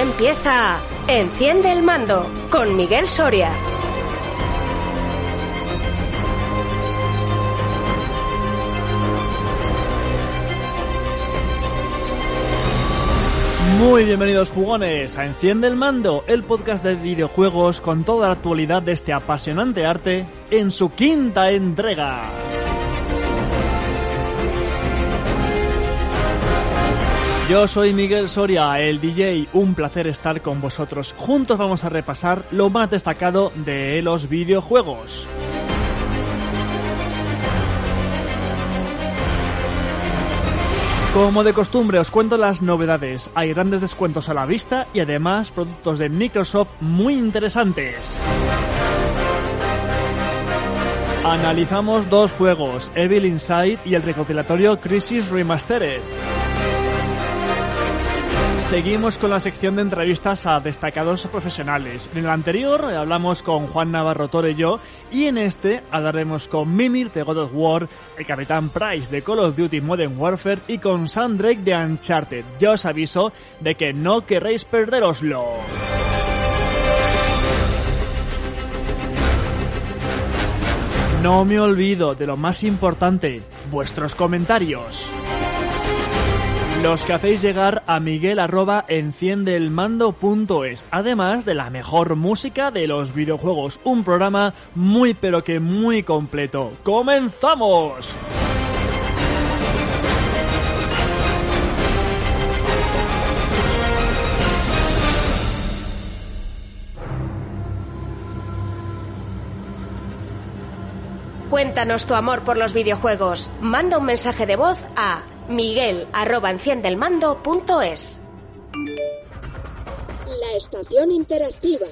empieza Enciende el mando con Miguel Soria. Muy bienvenidos jugones a Enciende el Mando, el podcast de videojuegos con toda la actualidad de este apasionante arte en su quinta entrega. Yo soy Miguel Soria, el DJ, un placer estar con vosotros. Juntos vamos a repasar lo más destacado de los videojuegos. Como de costumbre os cuento las novedades, hay grandes descuentos a la vista y además productos de Microsoft muy interesantes. Analizamos dos juegos, Evil Inside y el recopilatorio Crisis Remastered. Seguimos con la sección de entrevistas a destacados profesionales. En el anterior hablamos con Juan Navarro Torello y en este hablaremos con Mimir de God of War, el Capitán Price de Call of Duty Modern Warfare y con Sam Drake de Uncharted. Ya os aviso de que no querréis perderoslo. No me olvido de lo más importante, vuestros comentarios los que hacéis llegar a miguel arroba enciendeelmando.es, además de la mejor música de los videojuegos, un programa muy pero que muy completo. ¡Comenzamos! Cuéntanos tu amor por los videojuegos. Manda un mensaje de voz a miguel arroba enciendelmando.es. La estación interactiva.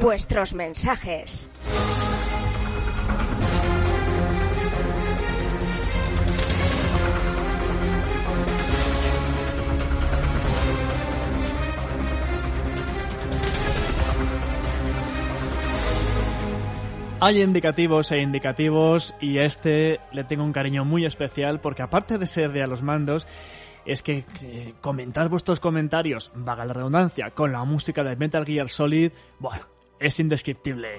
Vuestros mensajes. Hay indicativos e indicativos y este le tengo un cariño muy especial porque aparte de ser de a los mandos, es que comentar vuestros comentarios, vaga la redundancia, con la música de Metal Gear Solid, bueno, es indescriptible.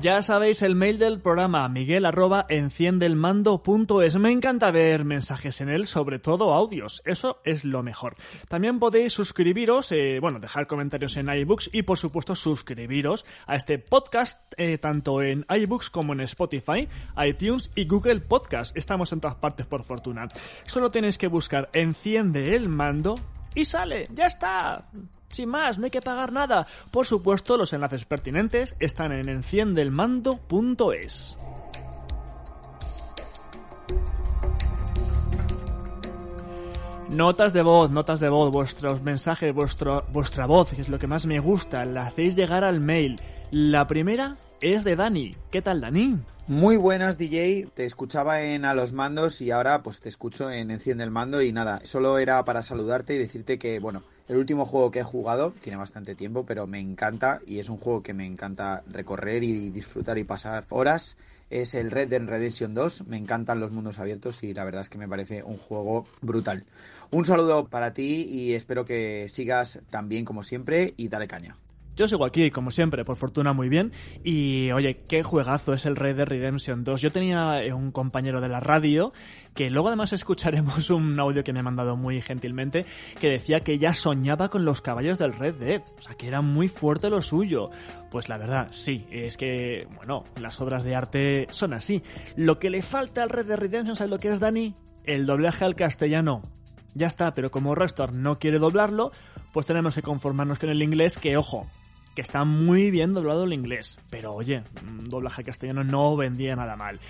Ya sabéis el mail del programa miguel arroba enciendelmando.es. Me encanta ver mensajes en él, sobre todo audios. Eso es lo mejor. También podéis suscribiros, eh, bueno, dejar comentarios en iBooks y por supuesto suscribiros a este podcast eh, tanto en iBooks como en Spotify, iTunes y Google Podcast. Estamos en todas partes por fortuna. Solo tenéis que buscar Enciende el mando y sale. Ya está. Sin más, no hay que pagar nada. Por supuesto, los enlaces pertinentes están en enciendelmando.es. Notas de voz, notas de voz, vuestros mensajes, vuestro, vuestra voz, que es lo que más me gusta, la hacéis llegar al mail. La primera es de Dani. ¿Qué tal, Dani? Muy buenas, DJ. Te escuchaba en A los Mandos y ahora pues te escucho en Enciende el Mando y nada, solo era para saludarte y decirte que, bueno, el último juego que he jugado, tiene bastante tiempo, pero me encanta y es un juego que me encanta recorrer y disfrutar y pasar horas. Es el Red Dead Redemption 2. Me encantan los mundos abiertos y la verdad es que me parece un juego brutal. Un saludo para ti y espero que sigas tan bien como siempre y dale caña. Yo sigo aquí, como siempre, por fortuna muy bien. Y oye, qué juegazo es el Red Dead Redemption 2. Yo tenía eh, un compañero de la radio, que luego además escucharemos un audio que me ha mandado muy gentilmente, que decía que ya soñaba con los caballos del Red Dead. O sea, que era muy fuerte lo suyo. Pues la verdad, sí, es que, bueno, las obras de arte son así. Lo que le falta al Red Dead Redemption, ¿sabes lo que es, Dani? El doblaje al castellano. Ya está, pero como Restor no quiere doblarlo, pues tenemos que conformarnos con el inglés, que ojo, que está muy bien doblado el inglés. Pero oye, doblaje castellano no vendía nada mal.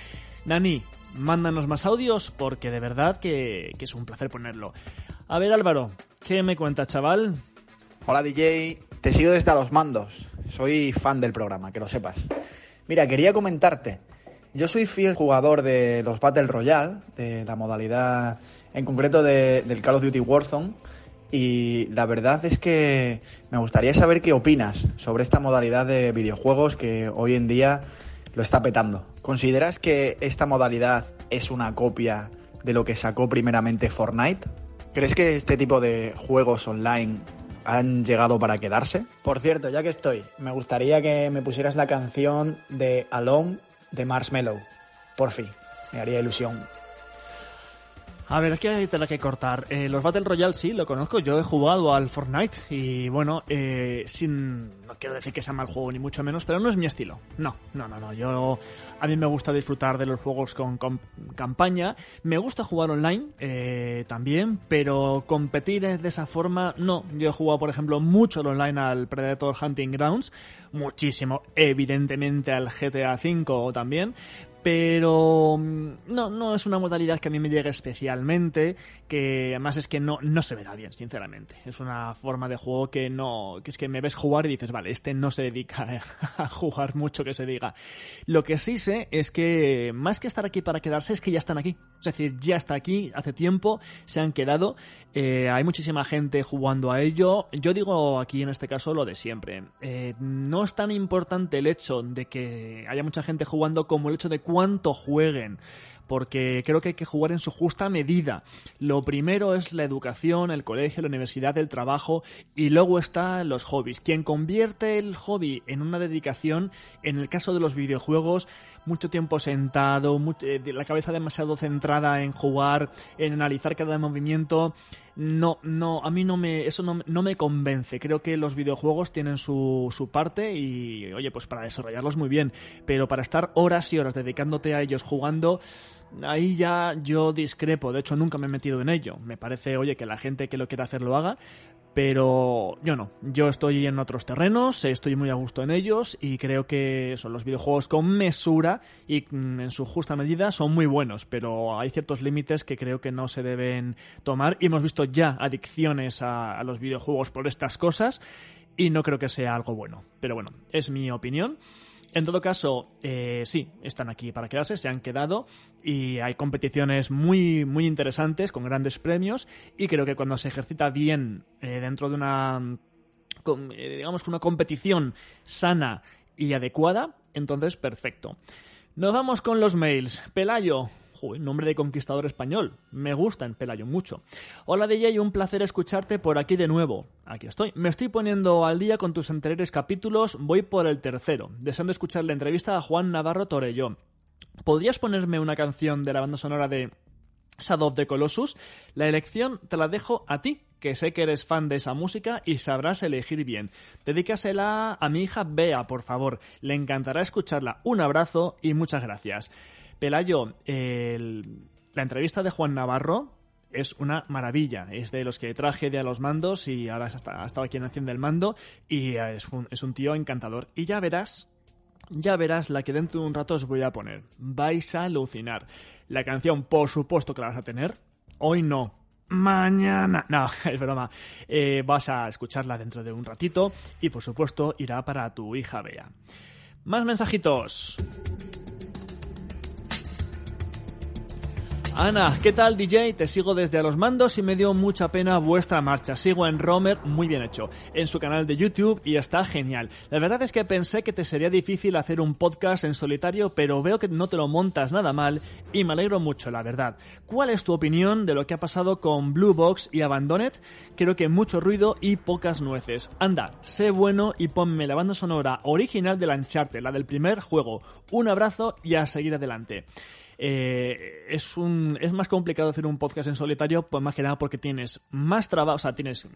Dani, mándanos más audios porque de verdad que, que es un placer ponerlo. A ver Álvaro, ¿qué me cuenta chaval? Hola DJ, te sigo desde los mandos. Soy fan del programa, que lo sepas. Mira, quería comentarte. Yo soy fiel jugador de los Battle Royale, de la modalidad en concreto de, del Call of Duty Warzone y la verdad es que me gustaría saber qué opinas sobre esta modalidad de videojuegos que hoy en día lo está petando. ¿Consideras que esta modalidad es una copia de lo que sacó primeramente Fortnite? ¿Crees que este tipo de juegos online han llegado para quedarse? Por cierto, ya que estoy, me gustaría que me pusieras la canción de Alone de Marshmello. Por fin, me haría ilusión. A ver, aquí hay tela que cortar. Eh, los Battle Royale sí, lo conozco. Yo he jugado al Fortnite y bueno, eh, sin no quiero decir que sea mal juego ni mucho menos, pero no es mi estilo. No, no, no, no. Yo a mí me gusta disfrutar de los juegos con, campaña. Me gusta jugar online eh, también, pero competir de esa forma no. Yo he jugado, por ejemplo, mucho online al Predator Hunting Grounds, muchísimo, evidentemente al GTA V también, pero mm, no, no es una modalidad que a mí me llegue especialmente, que además es que no, no se me da bien, sinceramente. Es una forma de juego que no, que es que me ves jugar y dices, vale, este no se dedica a jugar mucho que se diga. Lo que sí sé es que más que estar aquí para quedarse, es que ya están aquí. Es decir, ya está aquí, hace tiempo, se han quedado, eh, hay muchísima gente jugando a ello. Yo digo aquí en este caso lo de siempre. Eh, no es tan importante el hecho de que haya mucha gente jugando como el hecho de cuánto jueguen porque creo que hay que jugar en su justa medida. Lo primero es la educación, el colegio, la universidad, el trabajo y luego están los hobbies. Quien convierte el hobby en una dedicación, en el caso de los videojuegos, mucho tiempo sentado, eh, la cabeza demasiado centrada en jugar, en analizar cada movimiento, no, no, a mí no me, eso no, no, me convence. Creo que los videojuegos tienen su, su parte y, oye, pues para desarrollarlos muy bien, pero para estar horas y horas dedicándote a ellos jugando, ahí ya yo discrepo. De hecho, nunca me he metido en ello. Me parece, oye, que la gente que lo quiera hacer lo haga, pero yo no, yo estoy en otros terrenos, estoy muy a gusto en ellos y creo que son los videojuegos con mesura y mm, en su justa medida son muy buenos, pero hay ciertos límites que creo que no se deben tomar y hemos visto ya adicciones a, los videojuegos por estas cosas y no creo que sea algo bueno. Pero bueno, es mi opinión. En todo caso, eh, sí, están aquí para quedarse, se han quedado y hay competiciones muy, muy interesantes con grandes premios y creo que cuando se ejercita bien eh, dentro de una, eh, digamos, una competición sana y adecuada, entonces perfecto. Nos vamos con los mails. Pelayo, nombre de conquistador español. Me gusta en Pelayo mucho. Hola DJ, un placer escucharte por aquí de nuevo. Aquí estoy. Me estoy poniendo al día con tus anteriores capítulos. Voy por el tercero, deseando escuchar la entrevista a Juan Navarro Torelló. ¿Podrías ponerme una canción de la banda sonora de Shadow of the Colossus? La elección te la dejo a ti, que sé que eres fan de esa música y sabrás elegir bien. Dedícasela a mi hija Bea, por favor. Le encantará escucharla. Un abrazo y muchas gracias. Pelayo, la entrevista de Juan Navarro es una maravilla. Es de los que traje de a los mandos y ahora ha estado aquí en Acción del Mando y es un, es un tío encantador. Y ya verás, ya verás la que dentro de un rato os voy a poner. Vais a alucinar. La canción, por supuesto que la vas a tener. Hoy no, mañana. No, es broma. Eh, vas a escucharla dentro de un ratito y por supuesto irá para tu hija Bea. Más mensajitos. Ana, ¿qué tal DJ? Te sigo desde a los mandos y me dio mucha pena vuestra marcha. Sigo en Romer, muy bien hecho, en su canal de YouTube y está genial. La verdad es que pensé que te sería difícil hacer un podcast en solitario, pero veo que no te lo montas nada mal y me alegro mucho, la verdad. ¿Cuál es tu opinión de lo que ha pasado con Blue Box y Abandoned? Creo que mucho ruido y pocas nueces. Anda, sé bueno y ponme la banda sonora original de Lancharte, la del primer juego. Un abrazo y a seguir adelante. Eh, es, un, es más complicado hacer un podcast en solitario, pues más que nada porque tienes más trabajo, o sea, tienes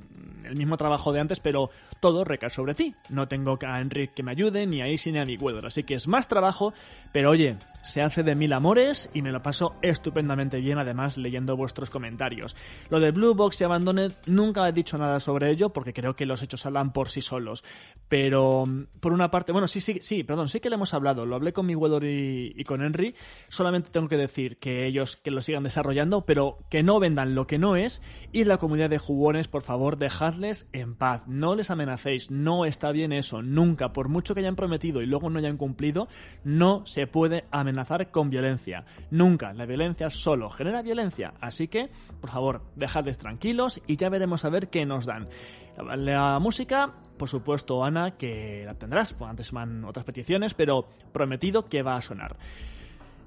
el mismo trabajo de antes, pero todo recae sobre ti. No tengo a Enrique que me ayude, ni a Isi ni a mi Weather, así que es más trabajo, pero oye, se hace de mil amores y me lo paso estupendamente bien, además leyendo vuestros comentarios. Lo de Blue Box y Abandoned, nunca he dicho nada sobre ello porque creo que los hechos hablan por sí solos, pero por una parte, bueno, sí, sí, sí, perdón, sí que le hemos hablado, lo hablé con mi Weather y, y con Henry, solamente tengo que decir que ellos que lo sigan desarrollando, pero que no vendan lo que no es. Y la comunidad de jugones, por favor, dejadles en paz. No les amenacéis. No está bien eso. Nunca, por mucho que hayan prometido y luego no hayan cumplido, no se puede amenazar con violencia. Nunca. La violencia solo genera violencia. Así que, por favor, dejadles tranquilos y ya veremos a ver qué nos dan. La, música, por supuesto, Ana, que la tendrás. Pues antes van otras peticiones, pero prometido que va a sonar.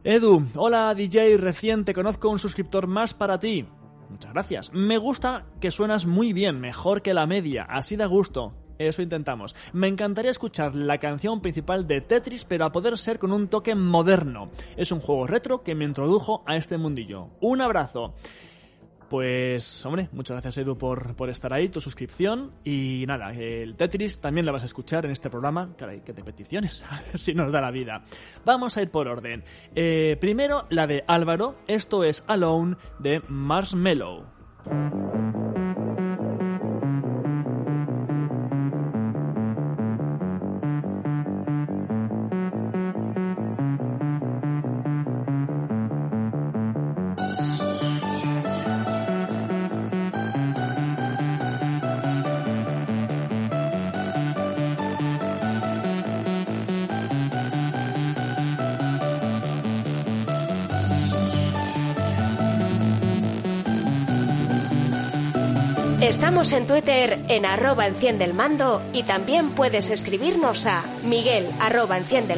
Edu, hola DJ reciente, conozco un suscriptor más para ti. Muchas gracias. Me gusta que suenas muy bien, mejor que la media, así da gusto. Eso intentamos. Me encantaría escuchar la canción principal de Tetris, pero a poder ser con un toque moderno. Es un juego retro que me introdujo a este mundillo. Un abrazo. Pues, hombre, muchas gracias Edu por, por estar ahí, tu suscripción. Y nada, el Tetris también lo vas a escuchar en este programa. Caray, que te peticiones, a ver si nos da la vida. Vamos a ir por orden. Eh, primero, la de Álvaro. Esto es Alone de Marshmallow. En Twitter en arroba enciende el mando y también puedes escribirnos a miguel arroba enciende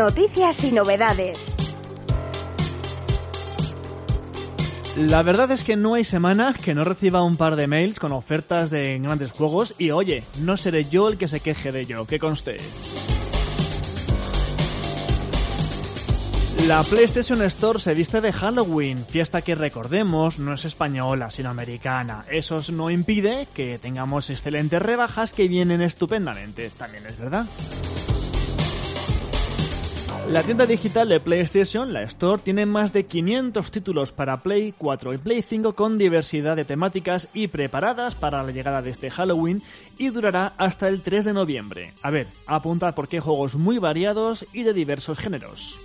Noticias y novedades. La verdad es que no hay semana que no reciba un par de mails con ofertas de grandes juegos y oye, no seré yo el que se queje de ello, que conste. La PlayStation Store se viste de Halloween, fiesta que recordemos no es española sino americana. Eso no impide que tengamos excelentes rebajas que vienen estupendamente, también es verdad. La tienda digital de PlayStation, la Store, tiene más de 500 títulos para Play 4 y Play 5 con diversidad de temáticas y preparadas para la llegada de este Halloween y durará hasta el 3 de noviembre. A ver, apuntad porque hay juegos muy variados y de diversos géneros.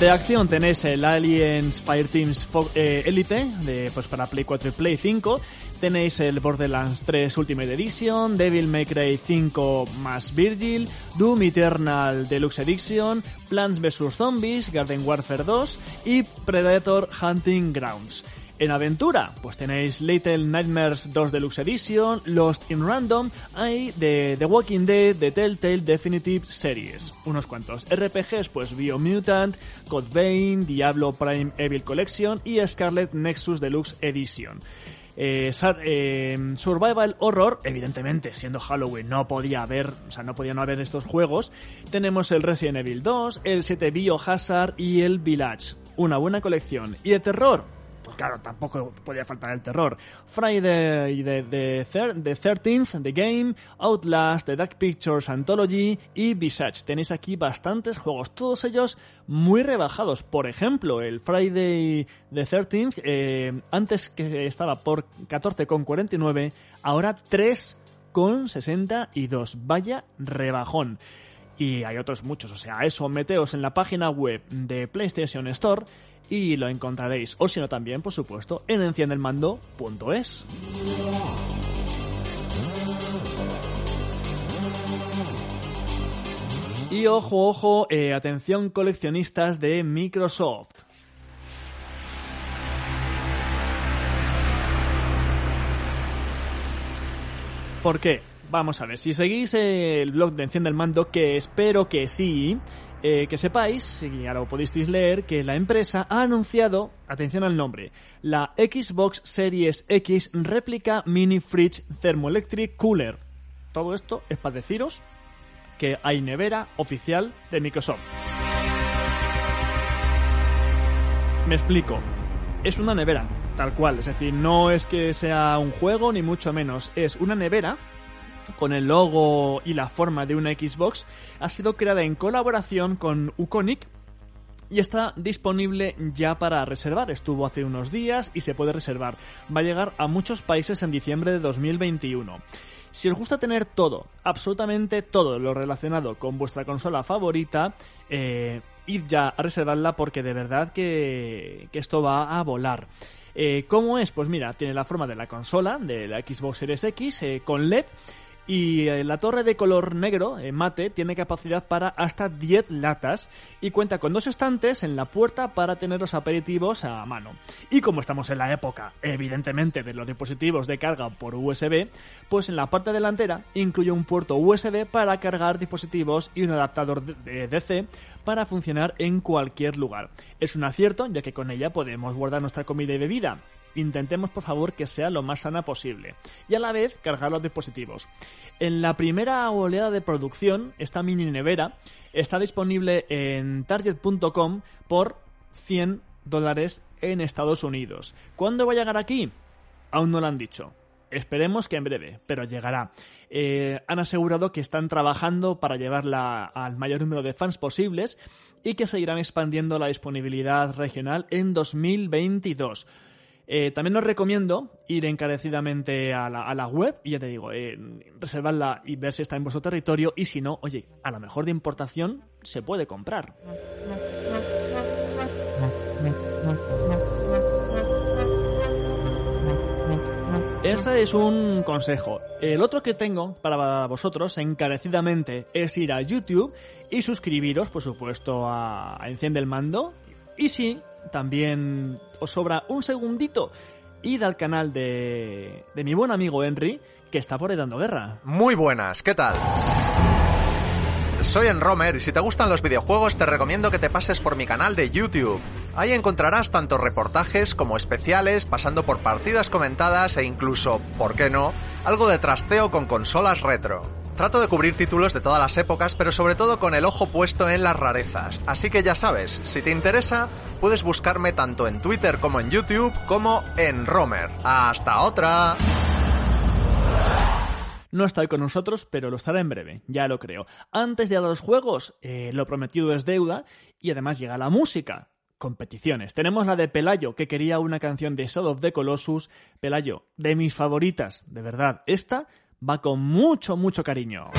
De acción tenéis el Aliens Fireteams eh, Elite de, pues para Play 4 y Play 5. Tenéis el Borderlands 3 Ultimate Edition, Devil May Cry 5 más Virgil, Doom Eternal Deluxe Edition, Plants vs Zombies, Garden Warfare 2 y Predator Hunting Grounds. En aventura, pues tenéis Little Nightmares 2 Deluxe Edition, Lost in Random, hay de The Walking Dead, The Telltale Definitive Series. Unos cuantos RPGs, pues Biomutant, Code Vein, Diablo Prime Evil Collection y Scarlet Nexus Deluxe Edition. Eh, eh, survival Horror, evidentemente, siendo Halloween, no podía haber, o sea, no podía no haber estos juegos. Tenemos el Resident Evil 2, el 7 Biohazard y el Village. Una buena colección. Y de terror, claro, tampoco podía faltar el terror. Friday the, the, the 13th, The Game, Outlast, The Dark Pictures Anthology y Visage. Tenéis aquí bastantes juegos, todos ellos muy rebajados. Por ejemplo, el Friday the 13th, eh, antes que estaba por 14,49, ahora 3,62. Vaya rebajón y hay otros muchos. O sea, eso, meteos en la página web de PlayStation Store y lo encontraréis. O si no, también, por supuesto, en enciendelmando.es. Y ojo, ojo, eh, atención coleccionistas de Microsoft. ¿Por qué? Vamos a ver, si seguís el blog de Enciende el Mando, que espero que sí, eh, que sepáis, y ahora lo podéis leer, que la empresa ha anunciado, atención al nombre, la Xbox Series X Réplica Mini Fridge Thermoelectric Cooler. Todo esto es para deciros que hay nevera oficial de Microsoft. Me explico. Es una nevera, tal cual. Es decir, no es que sea un juego, ni mucho menos. Es una nevera con el logo y la forma de una Xbox, ha sido creada en colaboración con Uconic y está disponible ya para reservar. Estuvo hace unos días y se puede reservar. Va a llegar a muchos países en diciembre de 2021. Si os gusta tener todo, absolutamente todo lo relacionado con vuestra consola favorita, eh, id ya a reservarla porque de verdad que, esto va a volar. Eh, ¿Cómo es? Pues mira, tiene la forma de la consola, de la Xbox Series X, eh, con LED y eh, la torre de color negro, eh, mate, tiene capacidad para hasta 10 latas y cuenta con dos estantes en la puerta para tener los aperitivos a mano. Y como estamos en la época, evidentemente, de los dispositivos de carga por USB, pues en la parte delantera incluye un puerto USB para cargar dispositivos y un adaptador de DC para funcionar en cualquier lugar. Es un acierto, ya que con ella podemos guardar nuestra comida y bebida intentemos por favor que sea lo más sana posible y a la vez cargar los dispositivos. En la primera oleada de producción, esta mini nevera está disponible en target.com por 100 dólares en Estados Unidos. ¿Cuándo va a llegar aquí? Aún no lo han dicho. Esperemos que en breve, pero llegará. Eh, han asegurado que están trabajando para llevarla al mayor número de fans posibles y que seguirán expandiendo la disponibilidad regional en 2022. Eh, también os recomiendo ir encarecidamente a la, web y ya te digo, eh, reservarla y ver si está en vuestro territorio y si no, oye, a lo mejor de importación se puede comprar. Ese es un consejo. El otro que tengo para vosotros encarecidamente es ir a YouTube y suscribiros, por supuesto, a Enciende el Mando. Y si también os sobra un segundito, id al canal de, de mi buen amigo Henry, que está por ahí dando guerra. Muy buenas, ¿qué tal? Soy Enromer y si te gustan los videojuegos te recomiendo que te pases por mi canal de YouTube. Ahí encontrarás tanto reportajes como especiales, pasando por partidas comentadas e incluso, ¿por qué no?, algo de trasteo con consolas retro. Trato de cubrir títulos de todas las épocas, pero sobre todo con el ojo puesto en las rarezas. Así que ya sabes, si te interesa, puedes buscarme tanto en Twitter como en YouTube como en Romer. ¡Hasta otra! No está hoy con nosotros, pero lo estará en breve, ya lo creo. Antes de ir a los juegos, eh, lo prometido es deuda y además llega la música. Competiciones. Tenemos la de Pelayo, que quería una canción de Shadow of the Colossus. Pelayo, de mis favoritas, de verdad. Esta va con mucho, mucho cariño.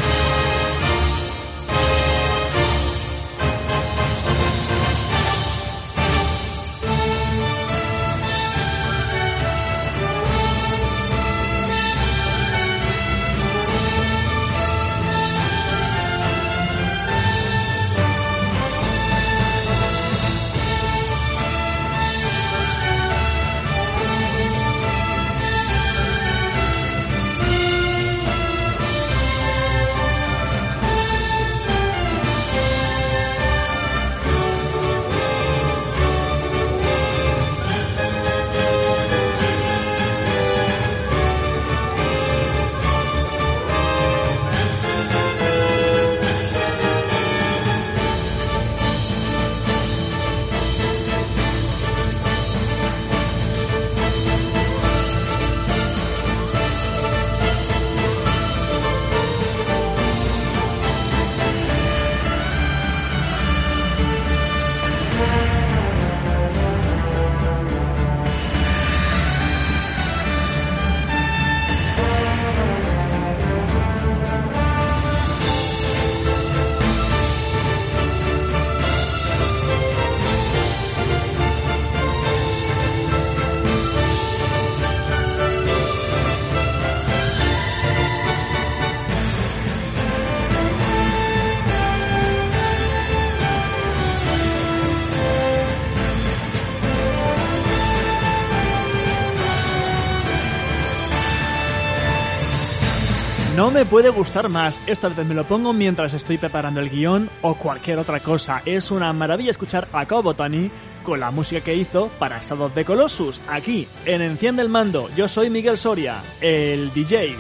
Me puede gustar más. Esta vez me lo pongo mientras estoy preparando el guion o cualquier otra cosa. Es una maravilla escuchar a Kobotani con la música que hizo para Shadow the Colossus, aquí, en Enciende el Mando. Yo soy Miguel Soria, el DJ.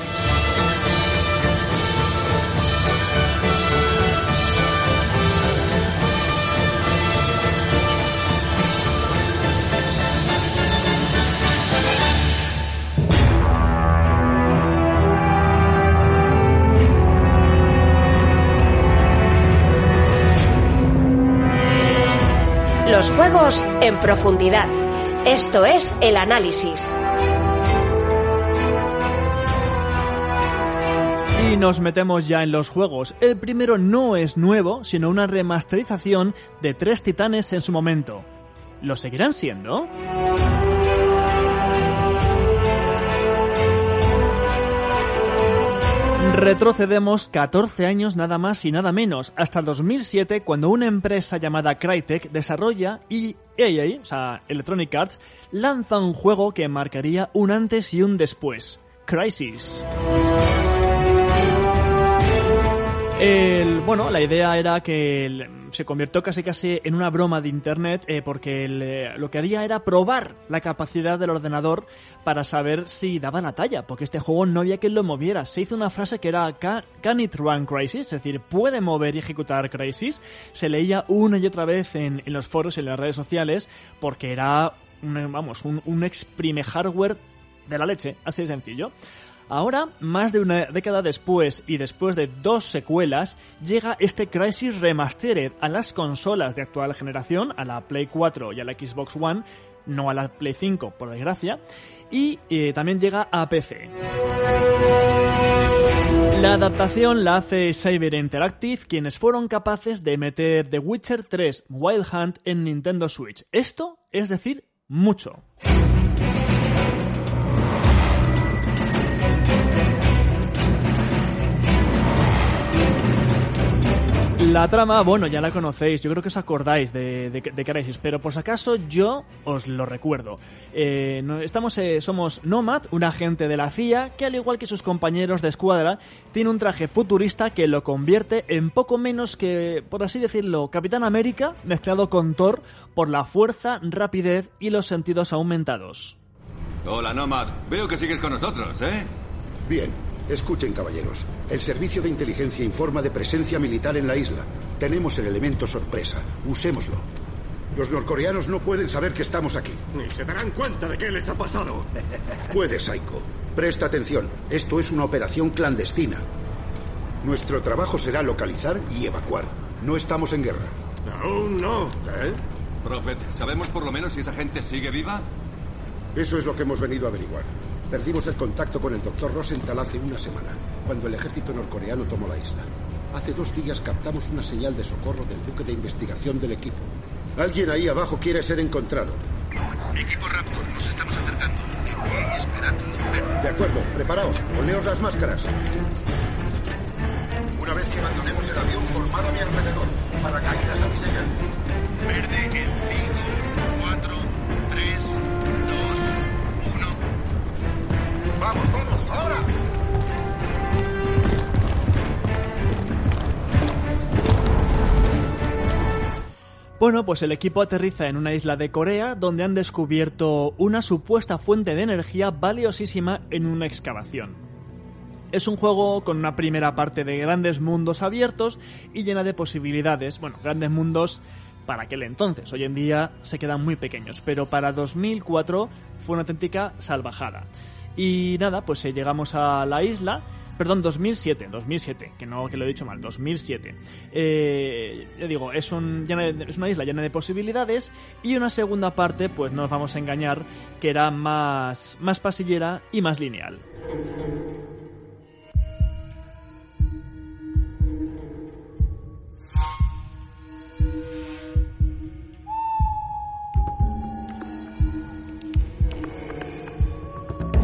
Los juegos en profundidad. Esto es el análisis. Y nos metemos ya en los juegos. El primero no es nuevo, sino una remasterización de tres titanes en su momento. ¿Lo seguirán siendo? Retrocedemos 14 años nada más y nada menos, hasta el 2007 cuando una empresa llamada Crytek desarrolla y EA, o sea, Electronic Arts, lanza un juego que marcaría un antes y un después, Crisis. El, bueno, la idea era que el- se convirtió casi casi en una broma de internet eh, porque el, eh, lo que haría era probar la capacidad del ordenador para saber si daba la talla, porque este juego no había quien lo moviera. Se hizo una frase que era "Ca- Can it run Crisis? Es decir, ¿puede mover y ejecutar Crisis? Se leía una y otra vez en, en los foros y en las redes sociales porque era, vamos, un, un exprime hardware de la leche, así de sencillo. Ahora, más de una década después y después de dos secuelas, llega este Crisis Remastered a las consolas de actual generación, a la Play 4 y a la Xbox One, no a la Play 5, por desgracia, y eh, también llega a PC. La adaptación la hace Cyber Interactive, quienes fueron capaces de meter The Witcher 3 Wild Hunt en Nintendo Switch. Esto es decir, mucho. La trama, bueno, ya la conocéis, yo creo que os acordáis de, de, de Crisis, pero por si acaso yo os lo recuerdo. Eh, no- estamos, eh, somos Nomad, un agente de la CIA que al igual que sus compañeros de escuadra, tiene un traje futurista que lo convierte en poco menos que, por así decirlo, Capitán América mezclado con Thor por la fuerza, rapidez y los sentidos aumentados. Hola, Nomad. Veo que sigues con nosotros, ¿eh? Bien, escuchen caballeros. El servicio de inteligencia informa de presencia militar en la isla. Tenemos el elemento sorpresa. Usémoslo. Los norcoreanos no pueden saber que estamos aquí. Ni se darán cuenta de qué les ha pasado. Puede, Saiko. Presta atención. Esto es una operación clandestina. Nuestro trabajo será localizar y evacuar. No estamos en guerra. Aún no. ¿Eh? Prophet, ¿sabemos por lo menos si esa gente sigue viva? Eso es lo que hemos venido a averiguar. Perdimos el contacto con el doctor Rosenthal hace una semana, cuando el ejército norcoreano tomó la isla. Hace dos días captamos una señal de socorro del buque de investigación del equipo. Alguien ahí abajo quiere ser encontrado. Equipo Raptor, nos estamos acercando. esperando. De acuerdo, preparaos, poneos las máscaras. Una vez que abandonemos el avión, formad a mi alrededor. Paracaídas a mi señal. Verde en 5, 4, 3, 2, 1. ¡Vamos, vamos, ahora! Bueno, pues el equipo aterriza en una isla de Corea donde han descubierto una supuesta fuente de energía valiosísima en una excavación. Es un juego con una primera parte de grandes mundos abiertos y llena de posibilidades, bueno, grandes mundos para aquel entonces. Hoy en día se quedan muy pequeños, pero para 2004 fue una auténtica salvajada. Y nada, pues eh, llegamos a la isla, perdón, 2007, 2007, que no que lo he dicho mal, 2007. Eh, ya digo, es, un, es una isla llena de posibilidades y una segunda parte, pues no nos vamos a engañar, que era más, más pasillera y más lineal.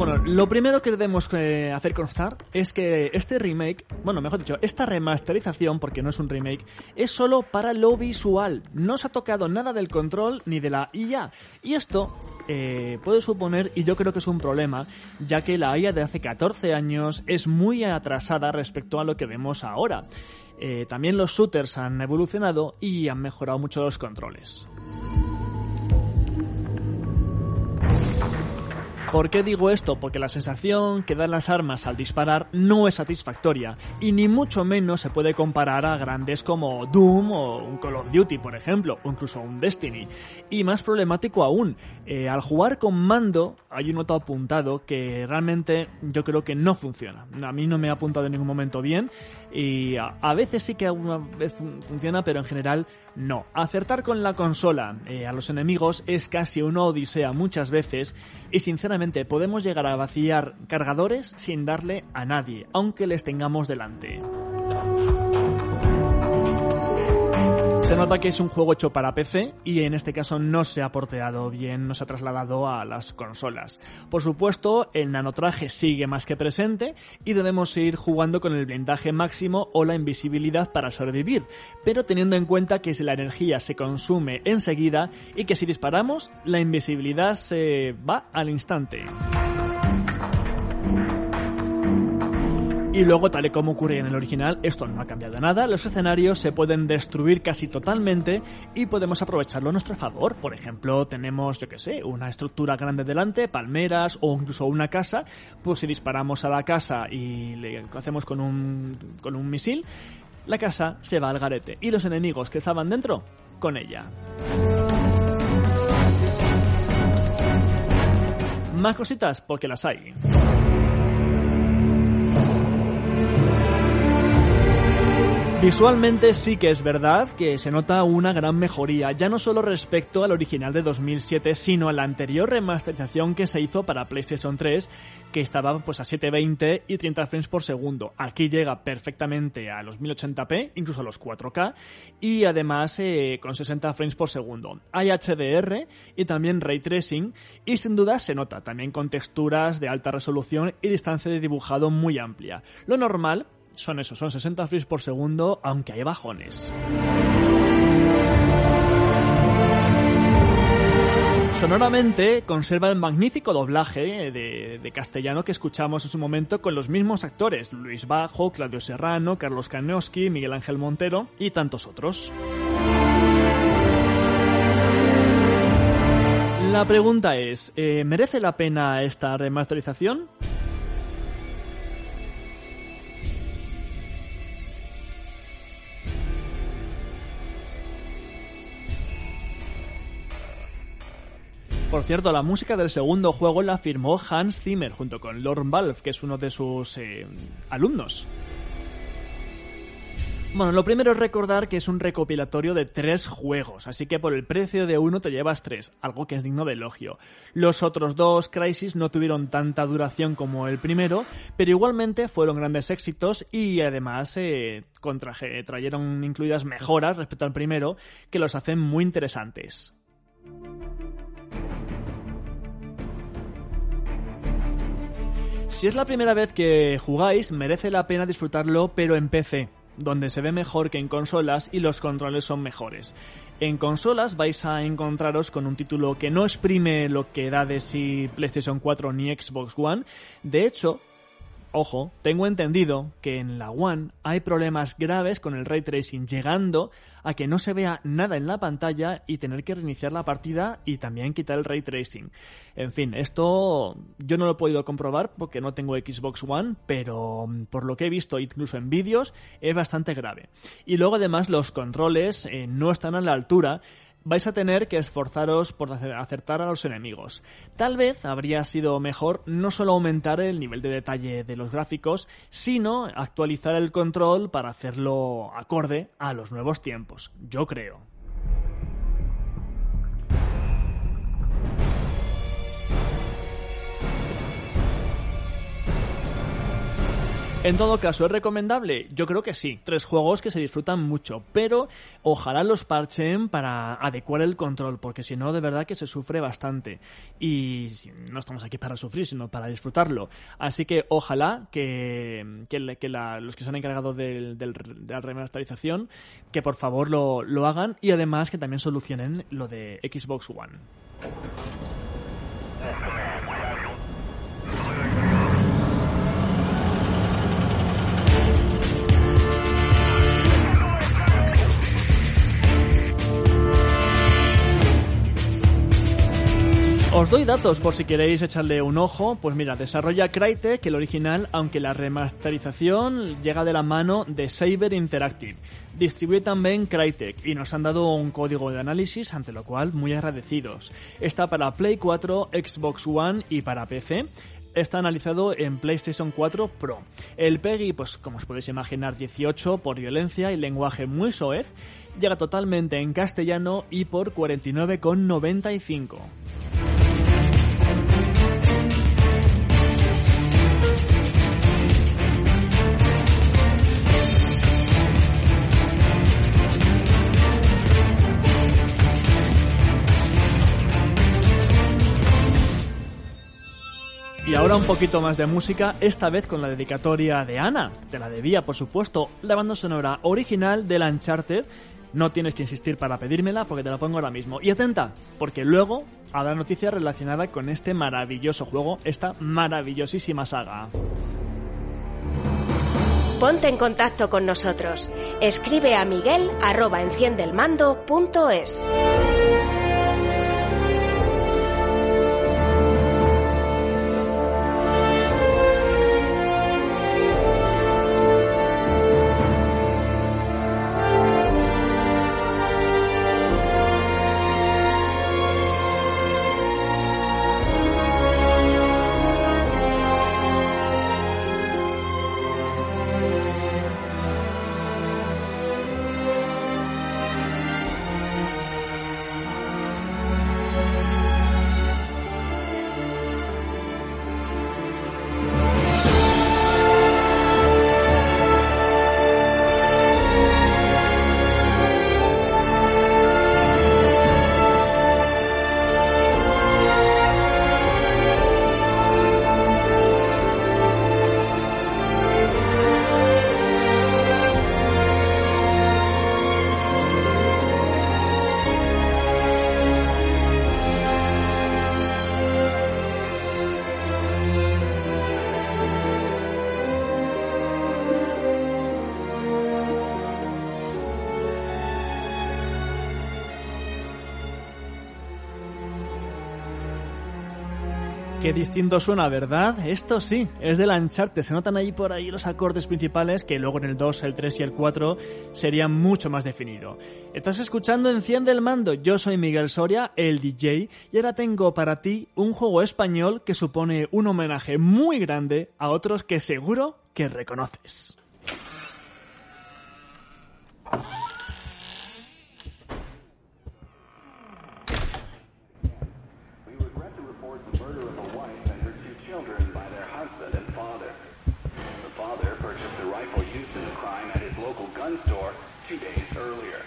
Bueno, lo primero que debemos eh, hacer constar es que este remake, bueno, mejor dicho, esta remasterización, porque no es un remake, es solo para lo visual. No se ha tocado nada del control ni de la IA. Y esto eh, puede suponer, y yo creo que es un problema, ya que la IA de hace 14 años es muy atrasada respecto a lo que vemos ahora. Eh, también los shooters han evolucionado y han mejorado mucho los controles. ¿Por qué digo esto? Porque la sensación que dan las armas al disparar no es satisfactoria y ni mucho menos se puede comparar a grandes como Doom o un Call of Duty, por ejemplo, o incluso un Destiny. Y más problemático aún, eh, al jugar con mando hay un noto apuntado que realmente yo creo que no funciona. A mí no me ha apuntado en ningún momento bien y a, veces sí que alguna vez fun- funciona, pero en general no. Acertar con la consola eh, a los enemigos es casi una odisea muchas veces y sinceramente podemos llegar a vaciar cargadores sin darle a nadie, aunque les tengamos delante. Se nota que es un juego hecho para PC y en este caso no se ha porteado bien, no se ha trasladado a las consolas. Por supuesto, el nanotraje sigue más que presente y debemos ir jugando con el blindaje máximo o la invisibilidad para sobrevivir, pero teniendo en cuenta que si la energía se consume enseguida y que si disparamos, la invisibilidad se va al instante. Y luego, tal y como ocurre en el original, esto no ha cambiado nada. Los escenarios se pueden destruir casi totalmente y podemos aprovecharlo a nuestro favor. Por ejemplo, tenemos, yo que sé, una estructura grande delante, palmeras o incluso una casa. Pues si disparamos a la casa y le hacemos con un, con un misil, la casa se va al garete. Y los enemigos que estaban dentro, con ella. Más cositas, porque las hay. Visualmente sí que es verdad que se nota una gran mejoría, ya no solo respecto al original de 2007, sino a la anterior remasterización que se hizo para PlayStation 3, que estaba pues a 720 y 30 frames por segundo. Aquí llega perfectamente a los 1080p, incluso a los 4K, y además eh, con 60 frames por segundo. Hay HDR y también ray tracing, y sin duda se nota también con texturas de alta resolución y distancia de dibujado muy amplia. Lo normal son eso, son 60 frames por segundo, aunque hay bajones. Sonoramente conserva el magnífico doblaje de, de, castellano que escuchamos en su momento con los mismos actores, Luis Bajo, Claudio Serrano, Carlos Kanowski, Miguel Ángel Montero y tantos otros. La pregunta es, eh, ¿merece la pena esta remasterización? Por cierto, la música del segundo juego la firmó Hans Zimmer junto con Lord Valve, que es uno de sus eh, alumnos. Bueno, lo primero es recordar que es un recopilatorio de tres juegos, así que por el precio de uno te llevas tres, algo que es digno de elogio. Los otros dos Crisis no tuvieron tanta duración como el primero, pero igualmente fueron grandes éxitos y además eh, trajeron incluidas mejoras respecto al primero que los hacen muy interesantes. Si es la primera vez que jugáis, merece la pena disfrutarlo, pero en PC donde se ve mejor que en consolas y los controles son mejores. En consolas vais a encontraros con un título que no exprime lo que da de sí PlayStation 4 ni Xbox One. De hecho, Ojo, tengo entendido que en la One hay problemas graves con el ray tracing, llegando a que no se vea nada en la pantalla y tener que reiniciar la partida y también quitar el ray tracing. En fin, esto yo no lo he podido comprobar porque no tengo Xbox One, pero mm, por lo que he visto incluso en vídeos es bastante grave. Y luego además los controles eh, no están a la altura vais a tener que esforzaros por acertar a los enemigos. Tal vez habría sido mejor no solo aumentar el nivel de detalle de los gráficos, sino actualizar el control para hacerlo acorde a los nuevos tiempos. Yo creo. En todo caso, ¿es recomendable? Yo creo que sí. Tres juegos que se disfrutan mucho, pero ojalá los parchen para adecuar el control, porque si no, de verdad que se sufre bastante. Y no estamos aquí para sufrir, sino para disfrutarlo. Así que ojalá que, los que se han encargado de la remasterización, que por favor lo, lo hagan y además que también solucionen lo de Xbox One. Os doy datos por si queréis echarle un ojo. Pues mira, desarrolla Crytek, el original, aunque la remasterización llega de la mano de Saber Interactive. Distribuye también Crytek y nos han dado un código de análisis, ante lo cual muy agradecidos. Está para Play 4, Xbox One y para PC está analizado en PlayStation 4 Pro. El PEGI, pues como os podéis imaginar, 18 por violencia y lenguaje muy soez, llega totalmente en castellano y por 49,95. Y ahora un poquito más de música, esta vez con la dedicatoria de Ana. Te la debía, por supuesto, la banda sonora original del Uncharted. No tienes que insistir para pedírmela porque te la pongo ahora mismo. Y atenta, porque luego habrá noticias relacionadas con este maravilloso juego, esta maravillosísima saga. Ponte en contacto con nosotros. Escribe a miguel arroba enciendelmando.es. Qué distinto suena, ¿verdad? Esto sí, es del Uncharted. Se notan ahí por ahí los acordes principales que luego en el 2, el 3 y el 4 serían mucho más definido. Estás escuchando Enciende el Mando. Yo soy Miguel Soria, el DJ, y ahora tengo para ti un juego español que supone un homenaje muy grande a otros que seguro que reconoces. Two days earlier.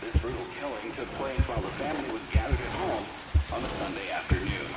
This brutal killing took place while the family was gathered at home on Sunday afternoon.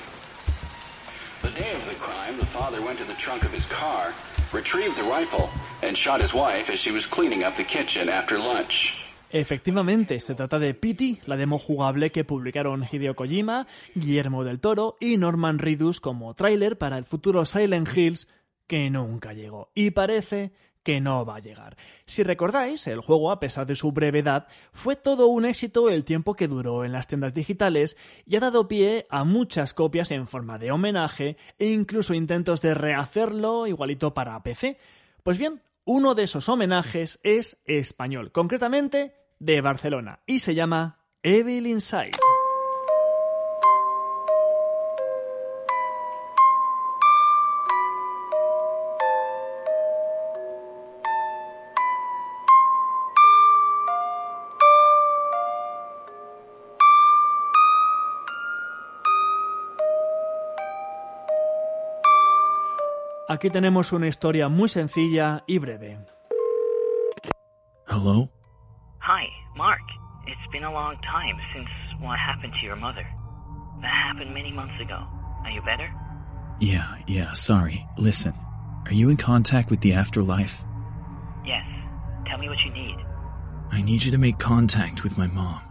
The day of the crime, the father went to the trunk of his car, retrieved the rifle, and shot his wife as she was cleaning up the kitchen after lunch. Efectivamente, se trata de Pity, la demo jugable que publicaron Hideo Kojima, Guillermo del Toro y Norman Reedus como tráiler para el futuro Silent Hills que nunca llegó. Y parece que no va a llegar. Si recordáis, el juego, a pesar de su brevedad, fue todo un éxito el tiempo que duró en las tiendas digitales y ha dado pie a muchas copias en forma de homenaje e incluso intentos de rehacerlo igualito para PC. Pues bien, uno de esos homenajes es español, concretamente de Barcelona, y se llama Evil Inside. Aquí tenemos una historia muy sencilla y breve. Hello? Hi, Mark. It's been a long time since what happened to your mother. That happened many months ago. Are you better? Yeah, yeah, sorry. Listen, are you in contact with the afterlife? Yes. Tell me what you need. I need you to make contact with my mom.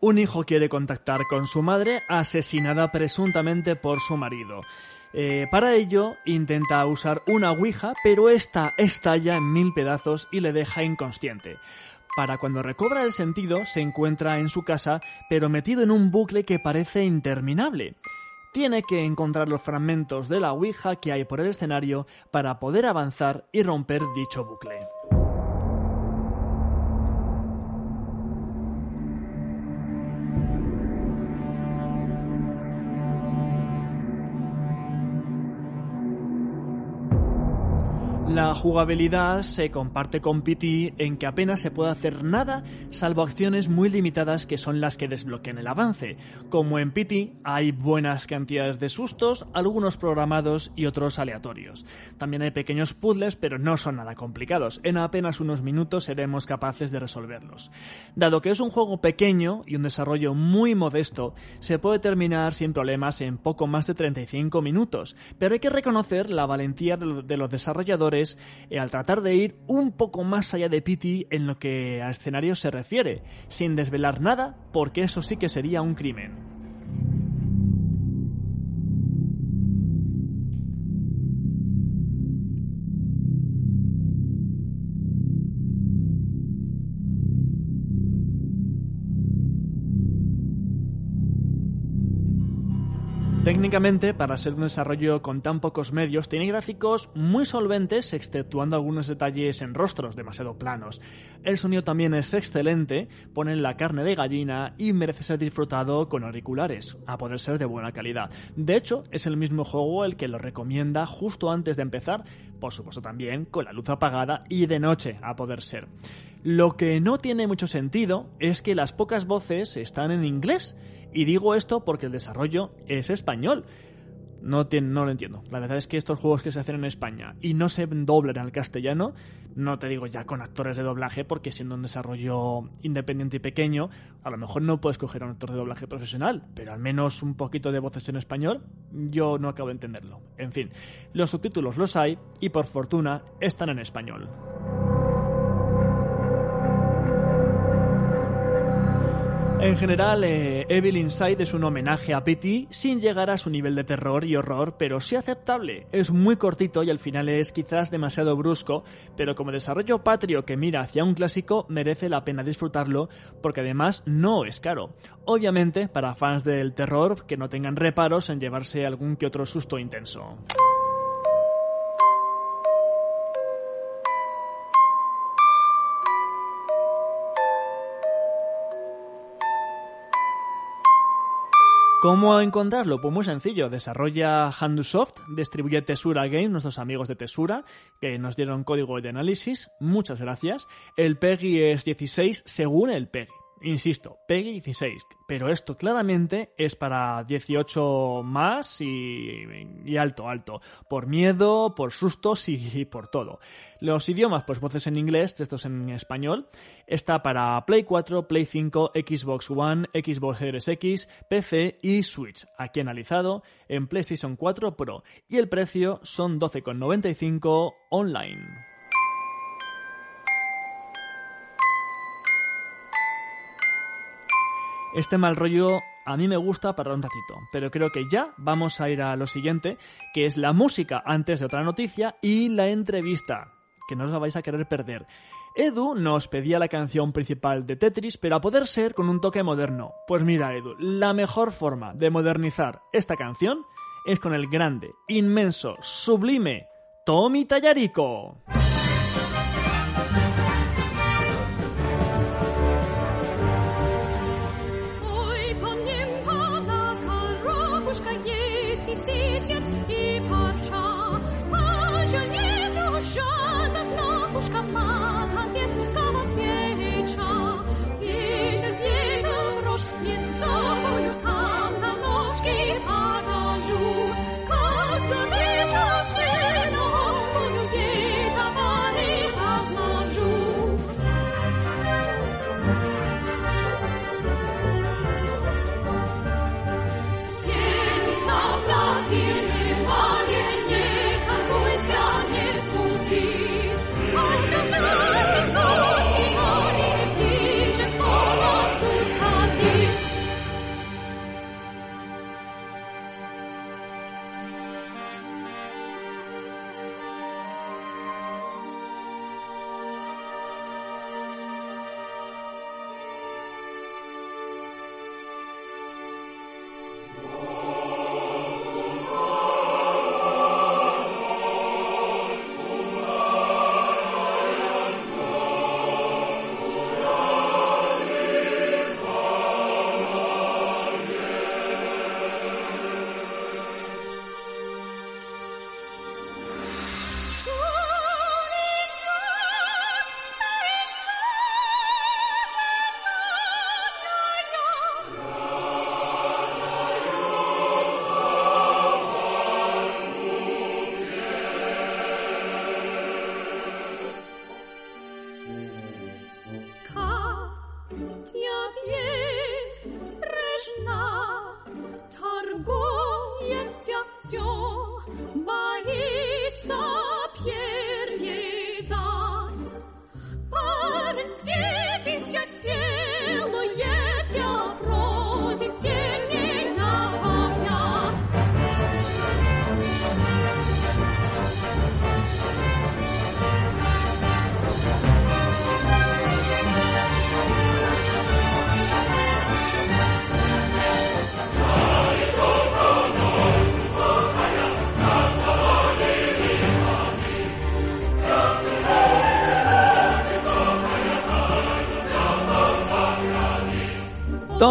Un hijo quiere contactar con su madre asesinada presuntamente por su marido. Eh, para ello intenta usar una Ouija, pero esta estalla en mil pedazos y le deja inconsciente. Para cuando recobra el sentido, se encuentra en su casa, pero metido en un bucle que parece interminable. Tiene que encontrar los fragmentos de la Ouija que hay por el escenario para poder avanzar y romper dicho bucle. La jugabilidad se comparte con PT en que apenas se puede hacer nada salvo acciones muy limitadas que son las que desbloquean el avance. Como en PT hay buenas cantidades de sustos, algunos programados y otros aleatorios. También hay pequeños puzzles pero no son nada complicados. En apenas unos minutos seremos capaces de resolverlos. Dado que es un juego pequeño y un desarrollo muy modesto, se puede terminar sin problemas en poco más de 35 minutos, pero hay que reconocer la valentía de los desarrolladores eh, al tratar de ir un poco más allá de Pity en lo que a escenarios se refiere, sin desvelar nada, porque eso sí que sería un crimen. Técnicamente, para ser un desarrollo con tan pocos medios, tiene gráficos muy solventes, exceptuando algunos detalles en rostros demasiado planos. El sonido también es excelente, pone la carne de gallina y merece ser disfrutado con auriculares, a poder ser de buena calidad. De hecho, es el mismo juego el que lo recomienda justo antes de empezar, por supuesto también con la luz apagada y de noche, a poder ser. Lo que no tiene mucho sentido es que las pocas voces están en inglés y digo esto porque el desarrollo es español. No, no lo entiendo. La verdad es que estos juegos que se hacen en España y no se doblan al castellano, no te digo ya con actores de doblaje, porque siendo un desarrollo independiente y pequeño, a lo mejor no puedes coger a un actor de doblaje profesional, pero al menos un poquito de voces en español, yo no acabo de entenderlo. En fin, los subtítulos los hay y por fortuna están en español. En general, eh, Evil Inside es un homenaje a Pity sin llegar a su nivel de terror y horror, pero sí aceptable. Es muy cortito y al final es quizás demasiado brusco, pero como desarrollo patrio que mira hacia un clásico, merece la pena disfrutarlo porque además no es caro. Obviamente, para fans del terror, que no tengan reparos en llevarse algún que otro susto intenso. ¿Cómo encontrarlo? Pues muy sencillo. Desarrolla Handusoft, distribuye Tesura Games, nuestros amigos de Tesura, que nos dieron código de análisis. Muchas gracias. El PEGI es 16 según el PEGI insisto, PEGI 16, pero esto claramente es para 18 más y, alto, alto, por miedo, por sustos y, por todo. Los idiomas, pues voces en inglés, textos en español, está para Play 4, Play 5, Xbox One, Xbox Series X, PC y Switch, aquí analizado en PlayStation 4 Pro, y el precio son 12,95 online. Este mal rollo a mí me gusta para un ratito, pero creo que ya vamos a ir a lo siguiente, que es la música antes de otra noticia y la entrevista, que no os la vais a querer perder. Edu nos pedía la canción principal de Tetris, pero a poder ser con un toque moderno. Pues mira, Edu, la mejor forma de modernizar esta canción es con el grande, inmenso, sublime Tommy Tallarico.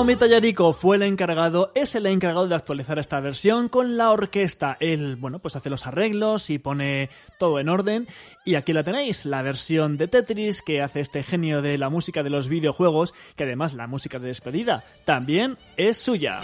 Tommy Tallarico fue el encargado, es el encargado de actualizar esta versión con la orquesta. Él, bueno, pues hace los arreglos y pone todo en orden. Y aquí la tenéis, la versión de Tetris que hace este genio de la música de los videojuegos, que además la música de despedida también es suya.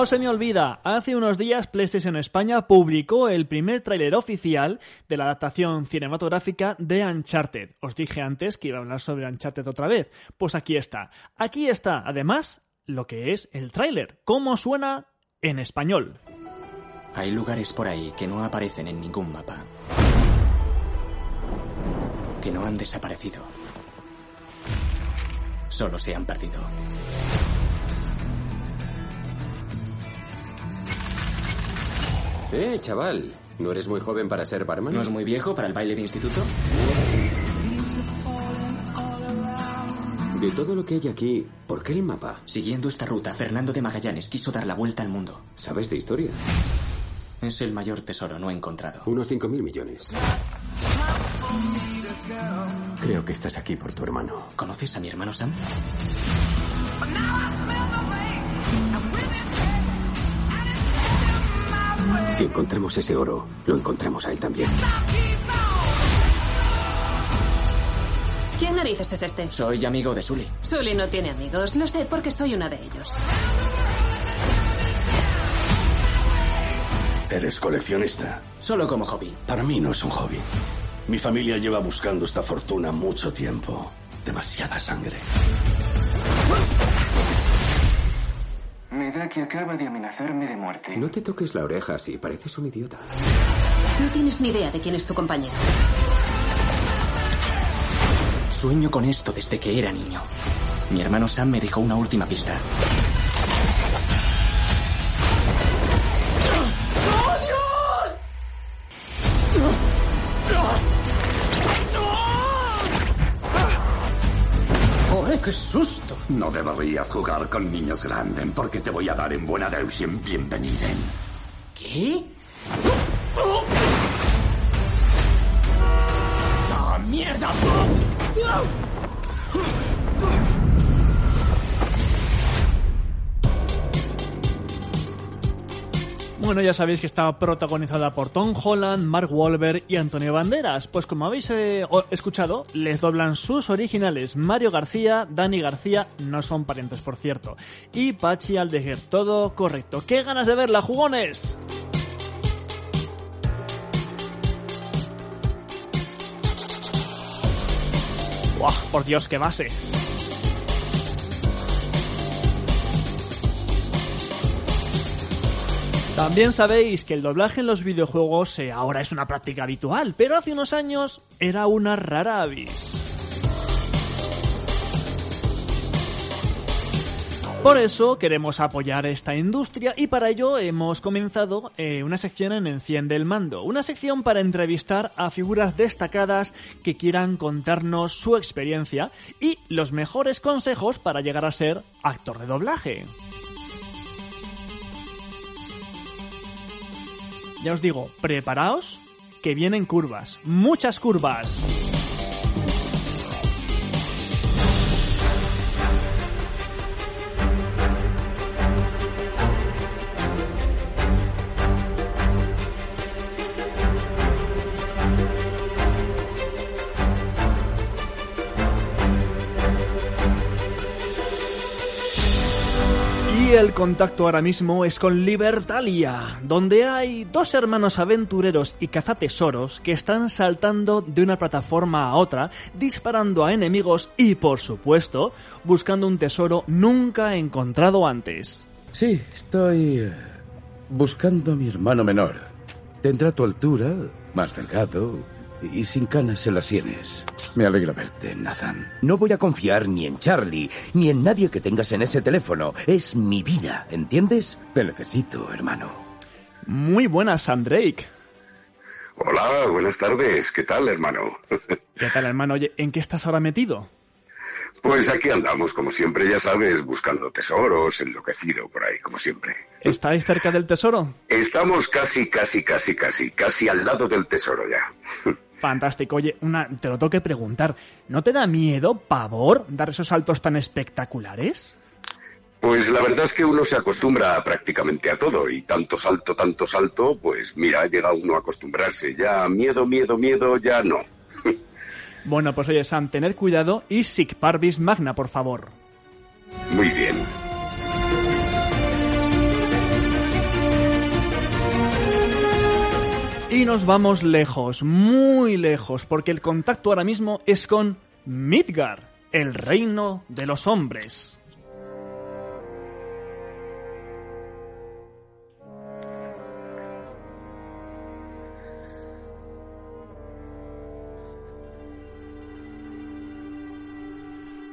No se me olvida, hace unos días PlayStation España publicó el primer tráiler oficial de la adaptación cinematográfica de Uncharted. Os dije antes que iba a hablar sobre Uncharted otra vez. Pues aquí está. Aquí está, además, lo que es el tráiler, cómo suena en español. Hay lugares por ahí que no aparecen en ningún mapa. que no han desaparecido. Solo se han perdido. Eh, chaval, ¿no eres muy joven para ser barman? ¿No es muy viejo para el baile de instituto? De todo lo que hay aquí, ¿por qué el mapa? Siguiendo esta ruta, Fernando de Magallanes quiso dar la vuelta al mundo. ¿Sabes de historia? Es el mayor tesoro no encontrado. Unos 5.000 millones. Creo que estás aquí por tu hermano. ¿Conoces a mi hermano Sam? Si encontramos ese oro, lo encontramos a él también. ¿Quién narices es este? Soy amigo de Sully. Sully no tiene amigos, lo sé porque soy una de ellos. ¿Eres coleccionista? Solo como hobby. Para mí no es un hobby. Mi familia lleva buscando esta fortuna mucho tiempo. Demasiada sangre. Que acaba de amenazarme de muerte. No te toques la oreja así, pareces un idiota. No tienes ni idea de quién es tu compañero. Sueño con esto desde que era niño. Mi hermano Sam me dejó una última pista. Qué susto! No deberías jugar con niños grandes porque te voy a dar en buena deusen bienvenido. ¿Qué? ¡Ah, mierda! Bueno, ya sabéis que está protagonizada por Tom Holland, Mark Wahlberg y Antonio Banderas. Pues como habéis eh, escuchado, les doblan sus originales Mario García, Dani García, no son parientes por cierto, y Pachi Aldeguer. Todo correcto. ¡Qué ganas de verla, jugones! ¡Buah! Por Dios, qué base. También sabéis que el doblaje en los videojuegos eh, ahora es una práctica habitual, pero hace unos años era una rara avis. Por eso queremos apoyar esta industria y para ello hemos comenzado eh, una sección en Enciende el Mando, una sección para entrevistar a figuras destacadas que quieran contarnos su experiencia y los mejores consejos para llegar a ser actor de doblaje. Ya os digo, preparaos que vienen curvas, muchas curvas. El contacto ahora mismo es con Libertalia, donde hay dos hermanos aventureros y cazatesoros que están saltando de una plataforma a otra, disparando a enemigos y, por supuesto, buscando un tesoro nunca encontrado antes. Sí, estoy eh, buscando a mi hermano menor. Tendrá tu altura, más delgado y sin canas en las sienes. Me alegra verte, Nathan. No voy a confiar ni en Charlie, ni en nadie que tengas en ese teléfono. Es mi vida, ¿entiendes? Te necesito, hermano. Muy buenas, Sam Drake. Hola, buenas tardes. ¿Qué tal, hermano? ¿Qué tal, hermano? Oye, ¿en qué estás ahora metido? Pues aquí andamos, como siempre, ya sabes, buscando tesoros, enloquecido por ahí, como siempre. ¿Estáis cerca del tesoro? Estamos casi, casi, casi, casi, casi al lado del tesoro ya. Fantástico. Oye, una, te lo tengo que preguntar. ¿No te da miedo, pavor, dar esos saltos tan espectaculares? Pues la verdad es que uno se acostumbra prácticamente a todo y tanto salto, tanto salto, pues mira, llega uno a acostumbrarse. Ya miedo, miedo, miedo, ya no. Bueno, pues oye, Sam, tened cuidado y sic parvis magna, por favor. Muy bien. Y nos vamos lejos, muy lejos, porque el contacto ahora mismo es con Midgar, el reino de los hombres.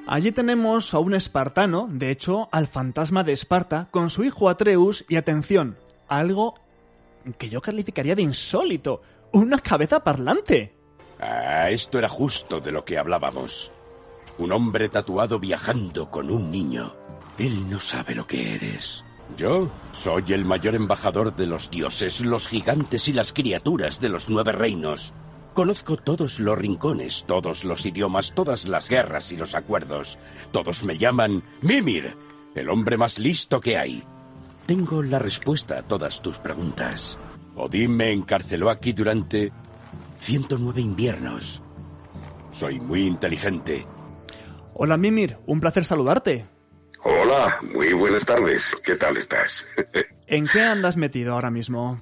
Allí tenemos a un espartano, de hecho, al fantasma de Esparta, con su hijo Atreus y atención, algo que yo calificaría de insólito, una cabeza parlante. Ah, esto era justo de lo que hablábamos. Un hombre tatuado viajando con un niño. Él no sabe lo que eres. Yo soy el mayor embajador de los dioses, los gigantes y las criaturas de los nueve reinos. Conozco todos los rincones, todos los idiomas, todas las guerras y los acuerdos. Todos me llaman Mimir, el hombre más listo que hay. Tengo la respuesta a todas tus preguntas. Odín me encarceló aquí durante 109 inviernos. Soy muy inteligente. Hola Mimir, un placer saludarte. Hola, muy buenas tardes. ¿Qué tal estás? ¿En qué andas metido ahora mismo?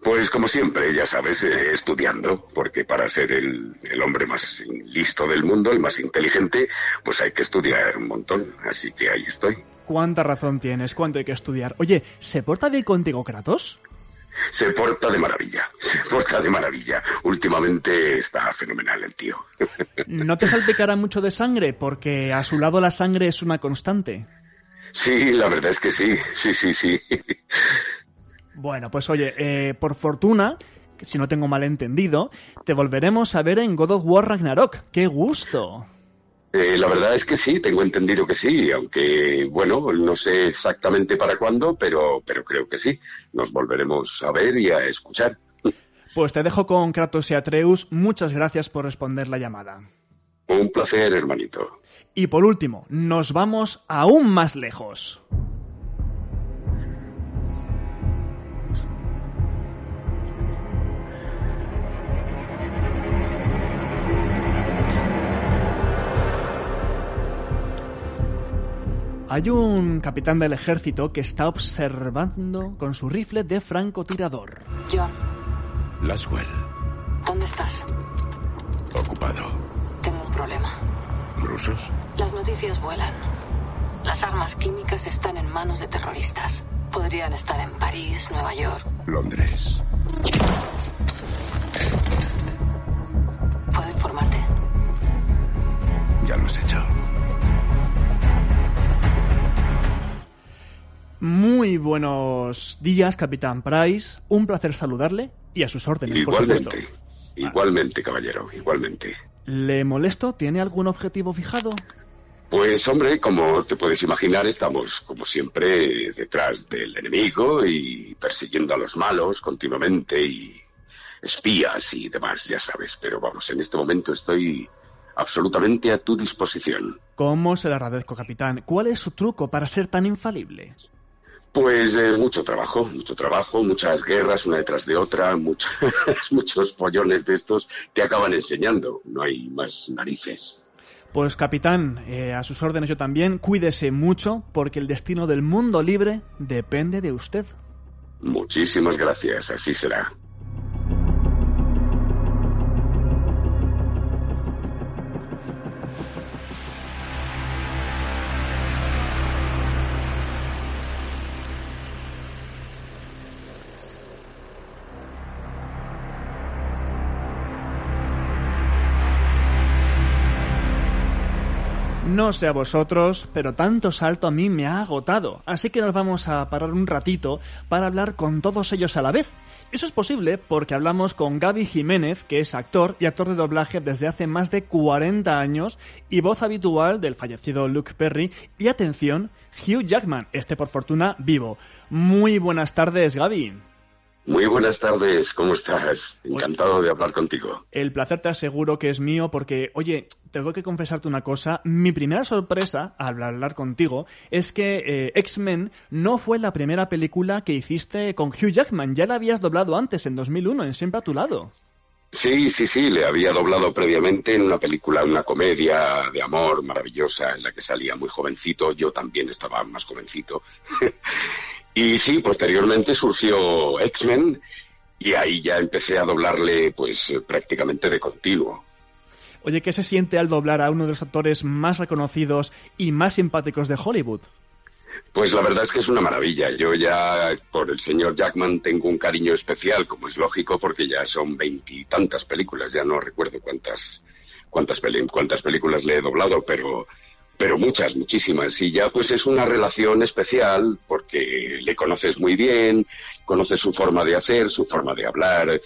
Pues como siempre, ya sabes, eh, estudiando, porque para ser el, el, hombre más listo del mundo, el más inteligente, pues hay que estudiar un montón. Así que ahí estoy. ¿Cuánta razón tienes? ¿Cuánto hay que estudiar? Oye, ¿se porta bien contigo Kratos? Se porta de maravilla, se porta de maravilla. Últimamente está fenomenal el tío. ¿No te salpicará mucho de sangre? Porque a su lado la sangre es una constante. Sí, la verdad es que sí, sí, sí, sí. Bueno, pues oye, eh, por fortuna, si no tengo mal entendido, te volveremos a ver en God of War Ragnarok. ¡Qué gusto! Eh, la verdad es que sí, tengo entendido que sí, aunque bueno, no sé exactamente para cuándo, pero, pero creo que sí. Nos volveremos a ver y a escuchar. Pues te dejo con Kratos y Atreus. Muchas gracias por responder la llamada. Un placer, hermanito. Y por último, nos vamos aún más lejos. Hay un capitán del ejército que está observando con su rifle de francotirador. John. Laswell. ¿Dónde estás? Ocupado. Tengo un problema. ¿Rusos? Las noticias vuelan. Las armas químicas están en manos de terroristas. Podrían estar en París, Nueva York. Londres. ¿Puedo informarte? Ya lo has hecho. Muy buenos días, Capitán Price. Un placer saludarle y a sus órdenes, igualmente, por supuesto. Igualmente, caballero, igualmente. ¿Le molesto? ¿Tiene algún objetivo fijado? Pues hombre, como te puedes imaginar, estamos como siempre detrás del enemigo y persiguiendo a los malos continuamente y espías y demás, ya sabes. Pero vamos, en este momento estoy absolutamente a tu disposición. ¿Cómo se le agradezco, capitán? ¿Cuál es su truco para ser tan infalible? Pues eh, mucho trabajo, mucho trabajo, muchas guerras una detrás de otra, muchos, muchos pollones de estos te acaban enseñando. No hay más narices. Pues capitán, eh, a sus órdenes yo también, cuídese mucho porque el destino del mundo libre depende de usted. Muchísimas gracias, así será. No sé a vosotros, pero tanto salto a mí me ha agotado, así que nos vamos a parar un ratito para hablar con todos ellos a la vez. Eso es posible porque hablamos con Gaby Jiménez, que es actor y actor de doblaje desde hace más de 40 años y voz habitual del fallecido Luke Perry y atención, Hugh Jackman, este por fortuna vivo. Muy buenas tardes, Gaby. Muy buenas tardes, ¿cómo estás? Encantado de hablar contigo. El placer te aseguro que es mío porque, oye, tengo que confesarte una cosa. Mi primera sorpresa al hablar contigo es que eh, X-Men no fue la primera película que hiciste con Hugh Jackman. Ya la habías doblado antes, en 2001, en Siempre a tu lado. Sí, sí, sí, le había doblado previamente en una película, una comedia de amor maravillosa en la que salía muy jovencito. Yo también estaba más jovencito. y sí, posteriormente surgió X-Men y ahí ya empecé a doblarle pues prácticamente de continuo. Oye, ¿qué se siente al doblar a uno de los actores más reconocidos y más simpáticos de Hollywood? Pues la verdad es que es una maravilla. Yo ya por el señor Jackman tengo un cariño especial, como es lógico, porque ya son veintitantas películas, ya no recuerdo cuántas, cuántas, cuántas películas le he doblado, pero pero muchas, muchísimas. Y ya pues es una relación especial porque le conoces muy bien, conoces su forma de hacer, su forma de hablar,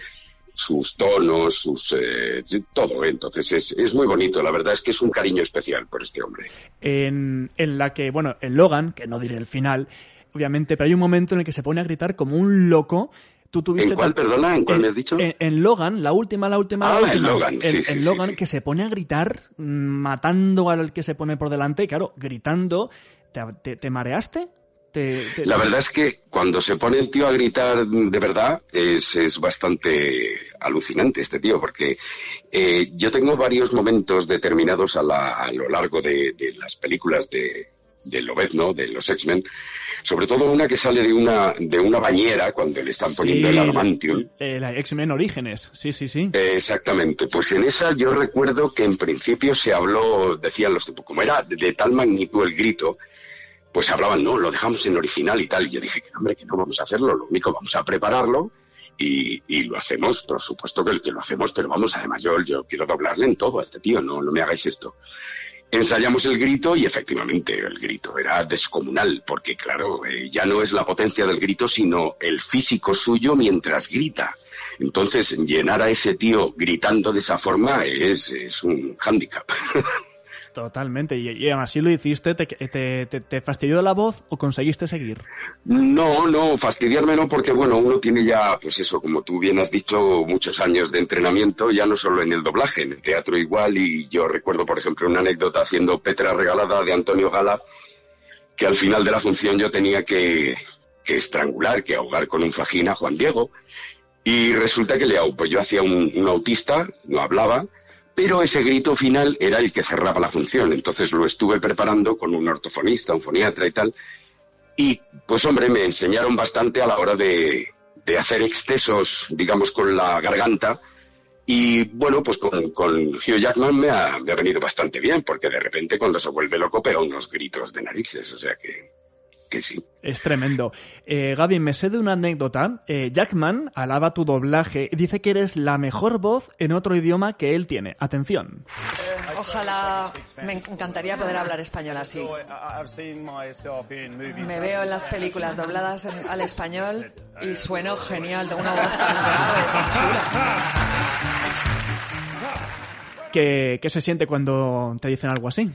sus tonos, sus eh, todo. Entonces es, es muy bonito. La verdad es que es un cariño especial por este hombre. En, en la que, bueno, en Logan, que no diré el final, obviamente, pero hay un momento en el que se pone a gritar como un loco. Tú tuviste ¿En cuál, perdona? ¿En cuál en, me has dicho? En, en Logan, la última, la última, Ah, la en última. Logan, sí, En- sí, en Logan, sí. que se pone a gritar, mm, matando al que se pone por delante. y Claro, gritando, ¿te, te- te mareaste? Te- te- La verdad es que cuando se pone el tío a gritar de verdad es, es bastante alucinante este tío, porque eh, yo tengo varios momentos determinados a, la- a lo largo de, de las películas de, de Lobezno, de los X-Men, sobre todo una que sale de una, de una bañera cuando le están poniendo Sí, el adamantium. eh, la X-Men Orígenes, sí, sí, sí. Eh, Exactamente, pues en esa yo recuerdo que en principio se habló, decían los tipos, como era de, de tal magnitud el grito, pues hablaban, no, lo dejamos en original y tal. Y yo dije hombre, que no vamos a hacerlo, lo único vamos a prepararlo y, y lo hacemos, por supuesto que, que lo hacemos, pero vamos, además yo, yo quiero doblarle en todo a este tío, no, no me hagáis esto. Ensayamos el grito y efectivamente el grito era descomunal, porque claro, eh, ya no es la potencia del grito, sino el físico suyo mientras grita. Entonces, llenar a ese tío gritando de esa forma es, es un hándicap. Totalmente. Y, y así lo hiciste, te, te, te- te fastidió la voz o conseguiste seguir? No, no, fastidiarme no, porque bueno, uno tiene ya, pues eso, como tú bien has dicho, muchos años de entrenamiento, ya no solo en el doblaje, en el teatro igual, y yo recuerdo, por ejemplo, una anécdota haciendo Petra Regalada de Antonio Gala, que al final de la función yo tenía que, que estrangular, que ahogar con un fajín a Juan Diego, y resulta que le pues yo hacía un autista, no hablaba, pero ese grito final era el que cerraba la función, entonces lo estuve preparando con un ortofonista, un foniatra y tal, y pues hombre, me enseñaron bastante a la hora de, de hacer excesos, digamos, con la garganta. Y bueno, pues con, Hugh Jackman me ha, me ha venido bastante bien, porque de repente cuando se vuelve loco pega unos gritos de narices, o sea que, que sí. Es tremendo. Eh, Gaby, me sé de una anécdota. Eh, Jackman alaba tu doblaje y dice que eres la mejor voz en otro idioma que él tiene. Atención. Ojalá me encantaría poder hablar español así. Me veo en las películas dobladas en- al español y sueno genial. Tengo una voz tan grave, tan chula. ¿Qué, qué se siente cuando te dicen algo así?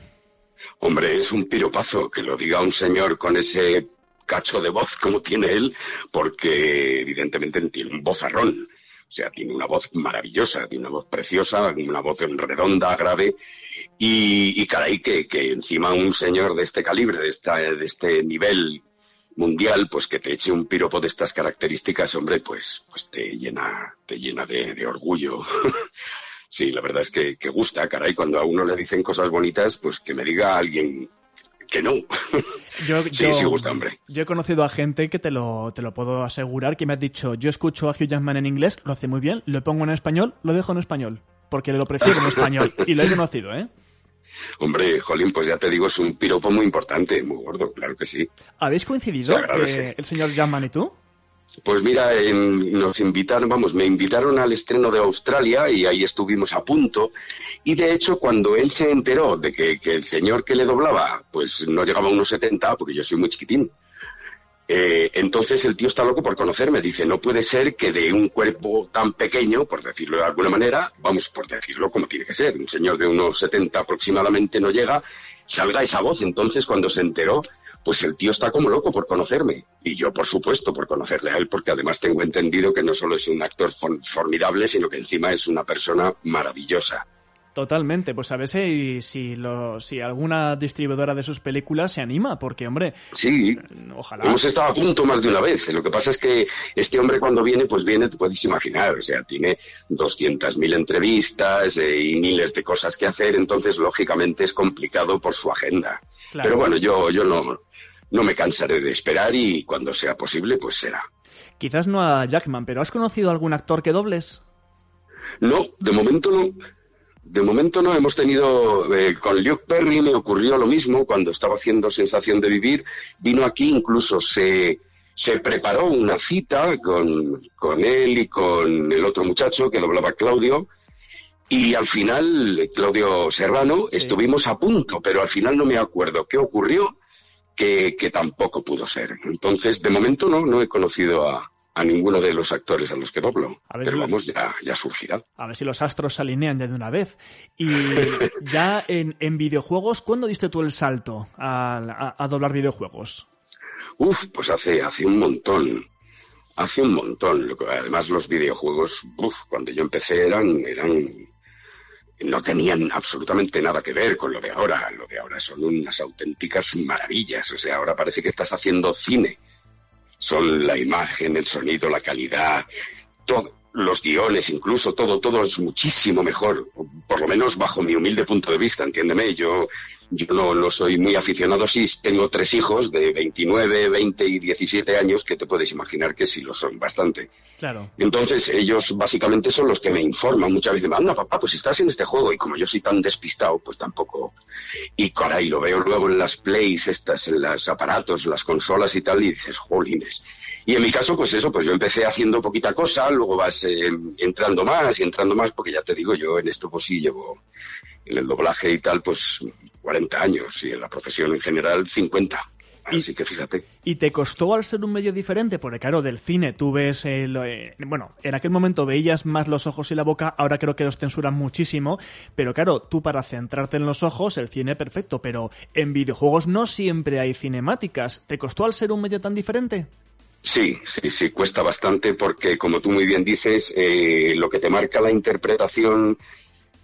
Hombre, es un piropazo que lo diga un señor con ese cacho de voz como tiene él, porque evidentemente tiene un vozarrón. O sea, tiene una voz maravillosa, tiene una voz preciosa, una voz redonda, grave. Y, y caray, que, que encima un señor de este calibre, de, esta, de este nivel mundial, pues que te eche un piropo de estas características, hombre, pues, pues te llena, te llena de, de orgullo. sí, la verdad es que, que gusta, caray, cuando a uno le dicen cosas bonitas, pues que me diga alguien que no. Yo, sí, yo- sí gusta, hombre. Yo he conocido a gente que te lo, te lo puedo asegurar, que me ha dicho, yo escucho a Hugh Jackman en inglés, lo hace muy bien, lo pongo en español, lo dejo en español, porque lo prefiero en español. Y lo he conocido, ¿eh? Hombre, Jolín, pues ya te digo, es un piropo muy importante, muy gordo, claro que sí. ¿Habéis coincidido, Se eh, el señor Jackman y tú? Pues mira, nos invitaron, vamos, me invitaron al estreno de Australia y ahí estuvimos a punto. Y de hecho, cuando él se enteró de que, que el señor que le doblaba, pues no llegaba a unos 70, porque yo soy muy chiquitín. eh, entonces el tío está loco por conocerme. Dice, no puede ser que de un cuerpo tan pequeño, por decirlo de alguna manera, vamos, por decirlo como tiene que ser, un señor de unos 70 aproximadamente no llega, salga esa voz. Entonces cuando se enteró, pues el tío está como loco por conocerme. Y yo, por supuesto, por conocerle a él, porque además tengo entendido que no solo es un actor for- formidable, sino que encima es una persona maravillosa. Totalmente, pues a ver si, si, lo, si alguna distribuidora de sus películas se anima, porque, hombre, Sí, ojalá. hemos estado a punto más de una vez. Lo que pasa es que este hombre cuando viene, pues viene, te puedes imaginar, o sea, tiene 200.000 entrevistas eh, y miles de cosas que hacer, entonces lógicamente es complicado por su agenda. Claro. Pero bueno, yo, yo no, no me cansaré de esperar y cuando sea posible, pues será. Quizás no a Jackman, pero ¿has conocido algún actor que dobles? No, de momento no. De momento no hemos tenido eh, con Luke Perry me ocurrió lo mismo cuando estaba haciendo Sensación de Vivir vino aquí incluso se se preparó una cita con, con él y con el otro muchacho que doblaba Claudio Y al final, Claudio Serrano, estuvimos a punto, pero al final no me acuerdo qué ocurrió que, que tampoco pudo ser. Entonces, de momento no, no he conocido a, a ninguno de los actores a los que doblo. A ver Pero si los- vamos, ya, ya surgirá. A ver si los astros se alinean ya de una vez. Y ya en, en videojuegos, ¿cuándo diste tú el salto a, a- a doblar videojuegos? Uf, pues hace, hace un montón. Hace un montón. Además, los videojuegos, uf, cuando yo empecé eran, eran, no tenían absolutamente nada que ver con lo de ahora. Lo de ahora son unas auténticas maravillas. O sea, ahora parece que estás haciendo cine. Son la imagen, el sonido, la calidad, los guiones, incluso todo, todo es muchísimo mejor. Por lo menos bajo mi humilde punto de vista, entiéndeme. Yo, yo no, no soy muy aficionado. Sí, tengo tres hijos de 29, 20 y 17 años que te puedes imaginar que sí lo son bastante. Claro. Entonces, ellos básicamente son los que me informan muchas veces. Anda, papá, pues estás en este juego. Y como yo soy tan despistado, pues tampoco. Y caray, lo veo luego en las plays, estas, en los aparatos, las consolas y tal, y dices, jolines. Y en mi caso, pues eso, pues yo empecé haciendo poquita cosa, luego vas eh, entrando más y entrando más, porque ya te digo, yo en esto pues sí llevo, en el doblaje y tal, pues 40 años, y en la profesión en general 50. Así que fíjate. ¿Y te costó al ser un medio diferente? Porque claro, del cine tú ves, el, eh, bueno, en aquel momento veías más los ojos y la boca, ahora creo que los censuran muchísimo, pero claro, tú para centrarte en los ojos, el cine perfecto, pero en videojuegos no siempre hay cinemáticas. ¿Te costó al ser un medio tan diferente? Sí, sí, sí, cuesta bastante porque, como tú muy bien dices, eh, lo que te marca la interpretación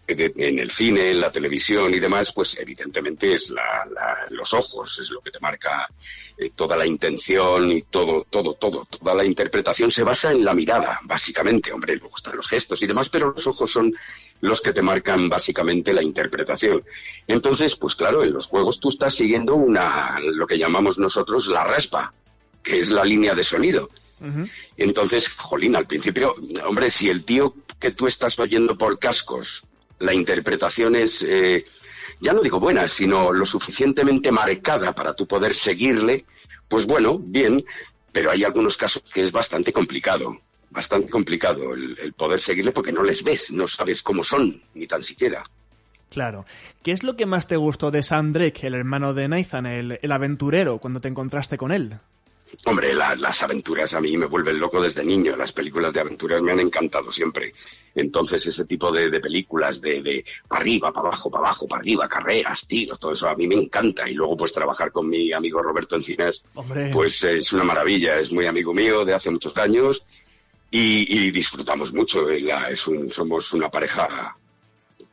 en el cine, en la televisión y demás, pues evidentemente es la- la- los ojos, es lo que te marca eh, toda la intención y todo, todo, todo. Toda la interpretación se basa en la mirada, básicamente. Hombre, luego están los gestos y demás, pero los ojos son los que te marcan básicamente la interpretación. Entonces, pues claro, en los juegos tú estás siguiendo una, lo que llamamos nosotros la raspa, que es la línea de sonido. Entonces, jolín, al principio, hombre, si el tío que tú estás oyendo por cascos, la interpretación es, eh, ya no digo buena, sino lo suficientemente marcada para tú poder seguirle, pues bueno, bien, pero hay algunos casos que es bastante complicado, bastante complicado el, poder seguirle porque no les ves, no sabes cómo son, ni tan siquiera. Claro. ¿Qué es lo que más te gustó de Sam el hermano de Nathan, el, el aventurero, cuando te encontraste con él? Hombre, la- las aventuras a mí me vuelven loco desde niño. Las películas de aventuras me han encantado siempre. Entonces, ese tipo de, de películas de, de para arriba, para abajo, para abajo, para arriba, carreras, tiros, todo eso a mí me encanta. Y luego, pues, trabajar con mi amigo Roberto Encinas, Hombre. pues es una maravilla. Es muy amigo mío de hace muchos años y, y disfrutamos mucho. La- es un- somos una pareja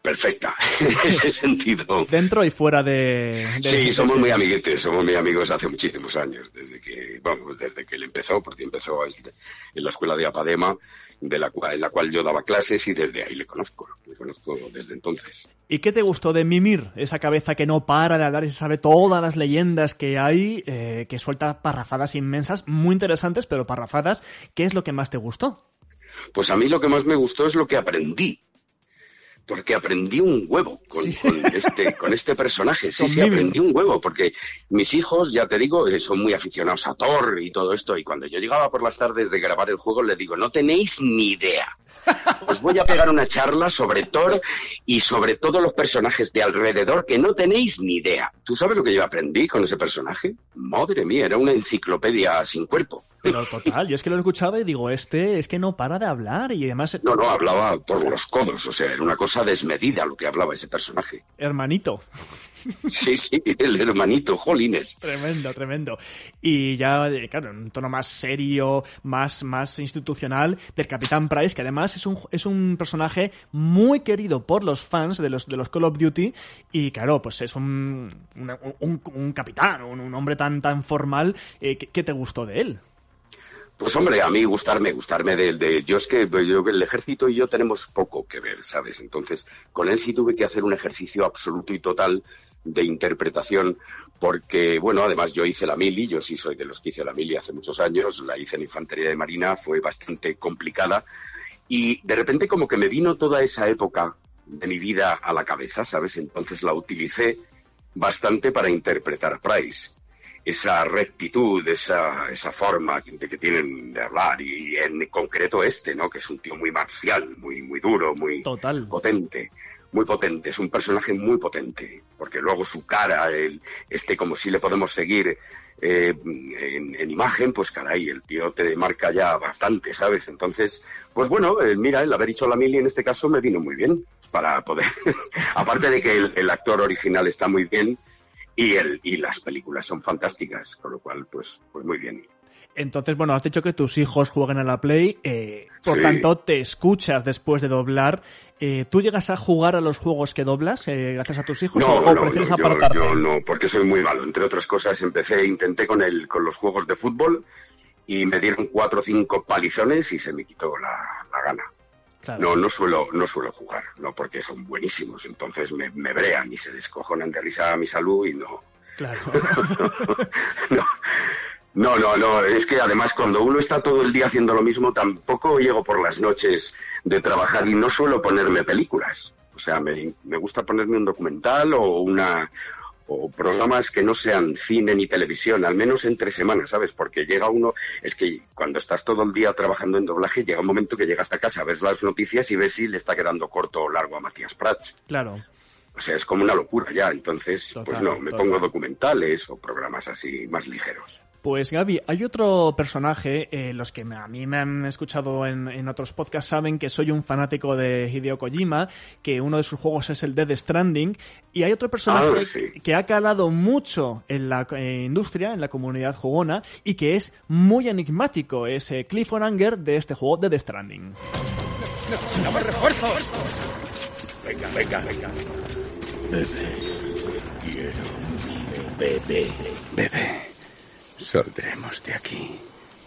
perfecta en ese sentido. Dentro y fuera de... de- Sí, de- somos muy amiguetes, somos muy amigos hace muchísimos años, desde que, vamos, desde que él empezó, porque empezó en la escuela de Apadema, de la cual, en la cual yo daba clases y desde ahí le conozco, le conozco desde entonces. ¿Y qué te gustó de Mimir? Esa cabeza que no para de hablar y se sabe todas las leyendas que hay, eh, que suelta parrafadas inmensas, muy interesantes, pero parrafadas. ¿Qué es lo que más te gustó? Pues a mí lo que más me gustó es lo que aprendí. Porque aprendí un huevo con, con este, con este personaje. Sí, sí, aprendí un huevo. Porque mis hijos, ya te digo, eh, son muy aficionados a Thor y todo esto. Y cuando yo llegaba por las tardes de grabar el juego, le digo, no tenéis ni idea. Os voy a pegar una charla sobre Thor y sobre todos los personajes de alrededor que no tenéis ni idea. ¿Tú sabes lo que yo aprendí con ese personaje? Madre mía, era una enciclopedia sin cuerpo. Pero total, yo es que lo escuchaba y digo, este es que no para de hablar y además... No, no, hablaba por los codos, o sea, era una cosa desmedida lo que hablaba ese personaje. Hermanito. Sí, sí, el hermanito, jolines. Tremendo, tremendo. Y ya, eh, claro, en un tono más serio, más, más institucional, del Capitán Price, que además es un, es un personaje muy querido por los fans de los, de los Call of Duty. Y claro, pues es un, un, un capitán, un, un hombre tan, tan formal. eh, ¿qué, qué te gustó de él? Pues hombre, a mí gustarme, gustarme de, de- yo es que yo, el ejército y yo tenemos poco que ver, ¿sabes? Entonces, con él sí tuve que hacer un ejercicio absoluto y total de interpretación, porque, bueno, además yo hice la mili, yo sí soy de los que hice la mili hace muchos años, la hice en infantería de marina, fue bastante complicada, y de repente como que me vino toda esa época de mi vida a la cabeza, ¿sabes? Entonces la utilicé bastante para interpretar Price. Esa rectitud, esa, esa forma que, que tienen de hablar y, en concreto este, ¿no? Que es un tío muy marcial, muy, muy duro, muy Total. potente. Muy potente, es un personaje muy potente, porque luego su cara, el, este como si le podemos seguir eh, en, en, imagen, pues caray, el tío te marca ya bastante, ¿sabes? Entonces, pues bueno, eh, mira, el haber hecho la mili en este caso me vino muy bien para poder, aparte de que el, el, actor original está muy bien y, el, y las películas son fantásticas, con lo cual, pues, pues muy bien. Entonces, bueno, has dicho que tus hijos juegan a la Play, eh, por Sí. tanto te escuchas después de doblar. Eh, ¿Tú llegas a jugar a los juegos que doblas eh, gracias a tus hijos No, o, no, prefieres yo- apartarte? yo no, porque soy muy malo. Entre otras cosas, empecé, intenté con el, con los juegos de fútbol y me dieron cuatro o cinco palizones y se me quitó la, la gana. Claro. No, no suelo, no suelo jugar, no porque son buenísimos. Entonces me, me brean y se descojonan de risa a mi salud y no. Claro. No, no, no. Es que además cuando uno está todo el día haciendo lo mismo, tampoco llego por las noches de trabajar y no suelo ponerme películas. O sea, me, me gusta ponerme un documental o una o programas que no sean cine ni televisión, al menos entre semanas, ¿sabes? Porque llega uno, es que cuando estás todo el día trabajando en doblaje, llega un momento que llegas a casa, ves las noticias y ves si le está quedando corto o largo a Matías Prats. Claro. O sea, es como una locura ya. Entonces, pues no, me total. pongo documentales o programas así más ligeros. Pues Gaby, hay otro personaje, eh, los que me- a mí me han escuchado en, en otros podcasts saben que soy un fanático de Hideo Kojima, que uno de sus juegos es el Dead Stranding, y hay otro personaje Ah, sí. que ha calado mucho en la eh, industria, en la comunidad jugona, y que es muy enigmático, es eh, Clifford Anger de este juego Dead Stranding. ¡Necesitamos refuerzos! Venga, venga, venga. Bebé. Quiero mi bebé. Bebé. Saldremos de aquí.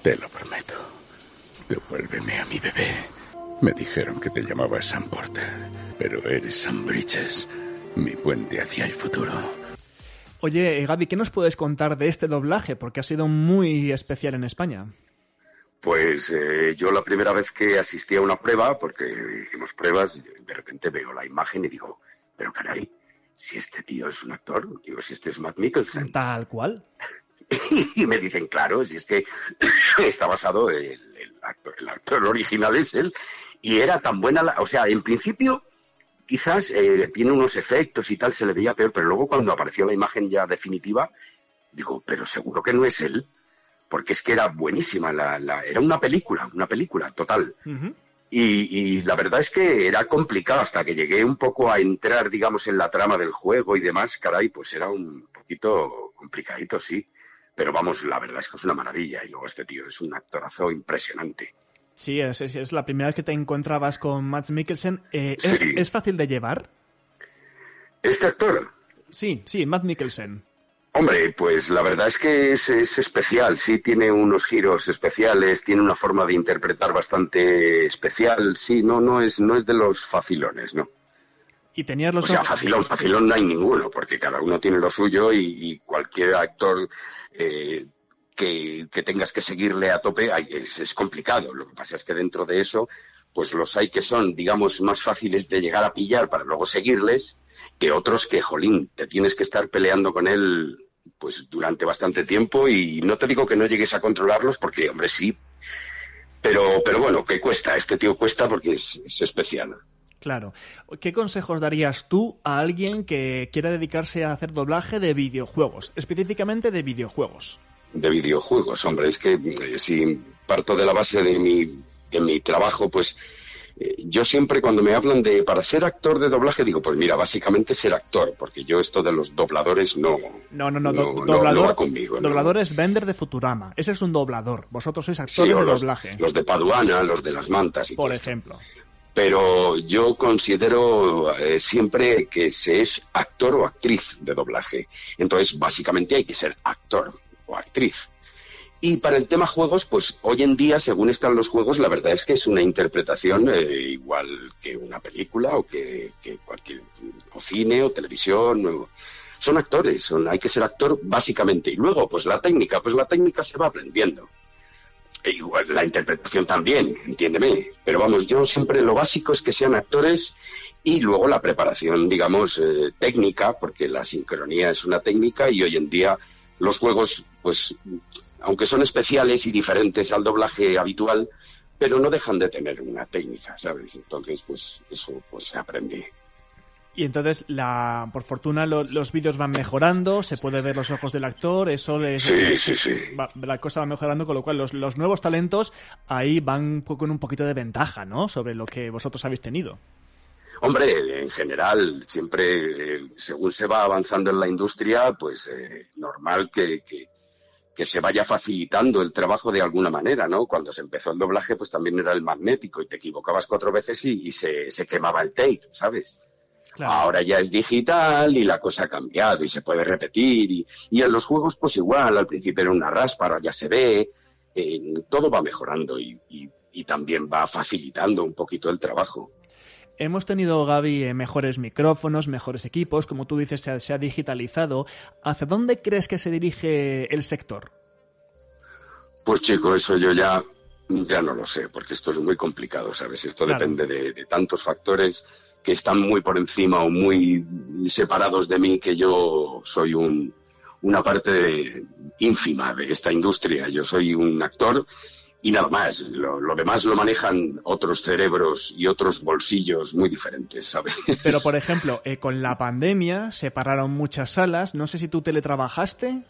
Te lo prometo. Devuélveme a mi bebé. Me dijeron que te llamabas Sam Porter, pero eres Sam Bridges, mi puente hacia el futuro. Oye, eh, Gaby, ¿qué nos puedes contar de este doblaje? Porque ha sido muy especial en España. Pues eh, yo la primera vez que asistí a una prueba, porque hicimos pruebas, de repente veo la imagen y digo, pero caray, si este tío es un actor, digo, si este es Matt Mikkelsen. Tal cual. Y me dicen, claro, si es que está basado, el, el actor, el actor original es él, y era tan buena, la- o sea, en principio quizás eh, tiene unos efectos y tal, se le veía peor, pero luego cuando apareció la imagen ya definitiva, digo, pero seguro que no es él, porque es que era buenísima, la, la- era una película, una película total. Y, y la verdad es que era complicado hasta que llegué un poco a entrar, digamos, en la trama del juego y demás, caray, pues era un poquito complicadito, sí. Pero vamos, la verdad es que es una maravilla. Y luego este tío es un actorazo impresionante. Sí, es, es- es la primera vez que te encontrabas con Matt Mikkelsen. Eh, ¿es, Sí. es fácil de llevar? Este actor, Sí, sí, Matt Mikkelsen. hombre, pues la verdad es que es, es especial, sí, tiene unos giros especiales, tiene una forma de interpretar bastante especial, sí, no, no es, no es de los facilones, ¿no. Y tenías los O sea, facilón, facilón no hay ninguno, porque cada uno tiene lo suyo y, y cualquier actor eh, que, que tengas que seguirle a tope es, es complicado. Lo que pasa es que dentro de eso, pues los hay que son, digamos, más fáciles de llegar a pillar para luego seguirles que otros que, jolín, te tienes que estar peleando con él pues durante bastante tiempo y no te digo que no llegues a controlarlos porque, hombre, sí. Pero, pero bueno, que cuesta, este tío cuesta porque es, es especial. Claro. ¿Qué consejos darías tú a alguien que quiera dedicarse a hacer doblaje de videojuegos? Específicamente de videojuegos. de videojuegos, hombre, es que eh, si parto de la base de mi, de mi trabajo, pues eh, yo siempre cuando me hablan de para ser actor de doblaje digo, pues mira, básicamente ser actor, porque yo esto de los dobladores no, No, no, no. do- No, no, doblador, no va conmigo, no. doblador es Bender de Futurama. Ese es un doblador. Vosotros sois Sí, actores o de los, doblaje. los de Paduana, los de las mantas y Por todo esto. Pero yo considero eh, siempre que se es actor o actriz de doblaje. Entonces, básicamente hay que ser actor o actriz. Y para el tema juegos, pues hoy en día, según están los juegos, la verdad es que es una interpretación eh, igual que una película o que, cualquier o cine o televisión. son actores, son, hay que ser actor básicamente. Y luego, pues la técnica, pues la técnica se va aprendiendo. E igual la interpretación también, entiéndeme. Pero vamos, yo siempre lo básico es que sean actores y luego la preparación, digamos, eh, técnica, porque la sincronía es una técnica y hoy en día los juegos, pues, aunque son especiales y diferentes al doblaje habitual, pero no dejan de tener una técnica, ¿sabes? Entonces, pues, eso pues se aprende. Y entonces, la, por fortuna, lo- los vídeos van mejorando, se puede ver los ojos del actor, eso les, Sí, sí, sí. va- la cosa va mejorando, con lo cual los, los nuevos talentos ahí van con un poquito de ventaja, ¿no? Sobre lo que vosotros habéis tenido. Hombre, en general, siempre, eh, según se va avanzando en la industria, pues eh, normal que, que, que se vaya facilitando el trabajo de alguna manera, ¿no? Cuando se empezó el doblaje, pues también era el magnético y te equivocabas cuatro veces y, y se, se quemaba el tape, ¿sabes? Ahora ya es digital y la cosa ha cambiado y se puede repetir. Y, y en los juegos, pues igual, al principio era una raspa, ahora ya se ve. eh, todo va mejorando y, y- y también va facilitando un poquito el trabajo. Hemos tenido, Gaby, eh, mejores micrófonos, mejores equipos, como tú dices, se ha, se ha digitalizado. ¿Hacia dónde crees que se dirige el sector? Pues chico, eso yo ya, ya no lo sé, porque esto es muy complicado, ¿sabes? Esto Claro. depende de, de tantos factores que están muy por encima o muy separados de mí, que yo soy un, una parte de- ínfima de esta industria. Yo soy un actor y nada más. Lo, lo demás lo manejan otros cerebros y otros bolsillos muy diferentes, ¿sabes? Pero, por ejemplo, eh, con la pandemia se pararon muchas salas. No sé si tú teletrabajaste.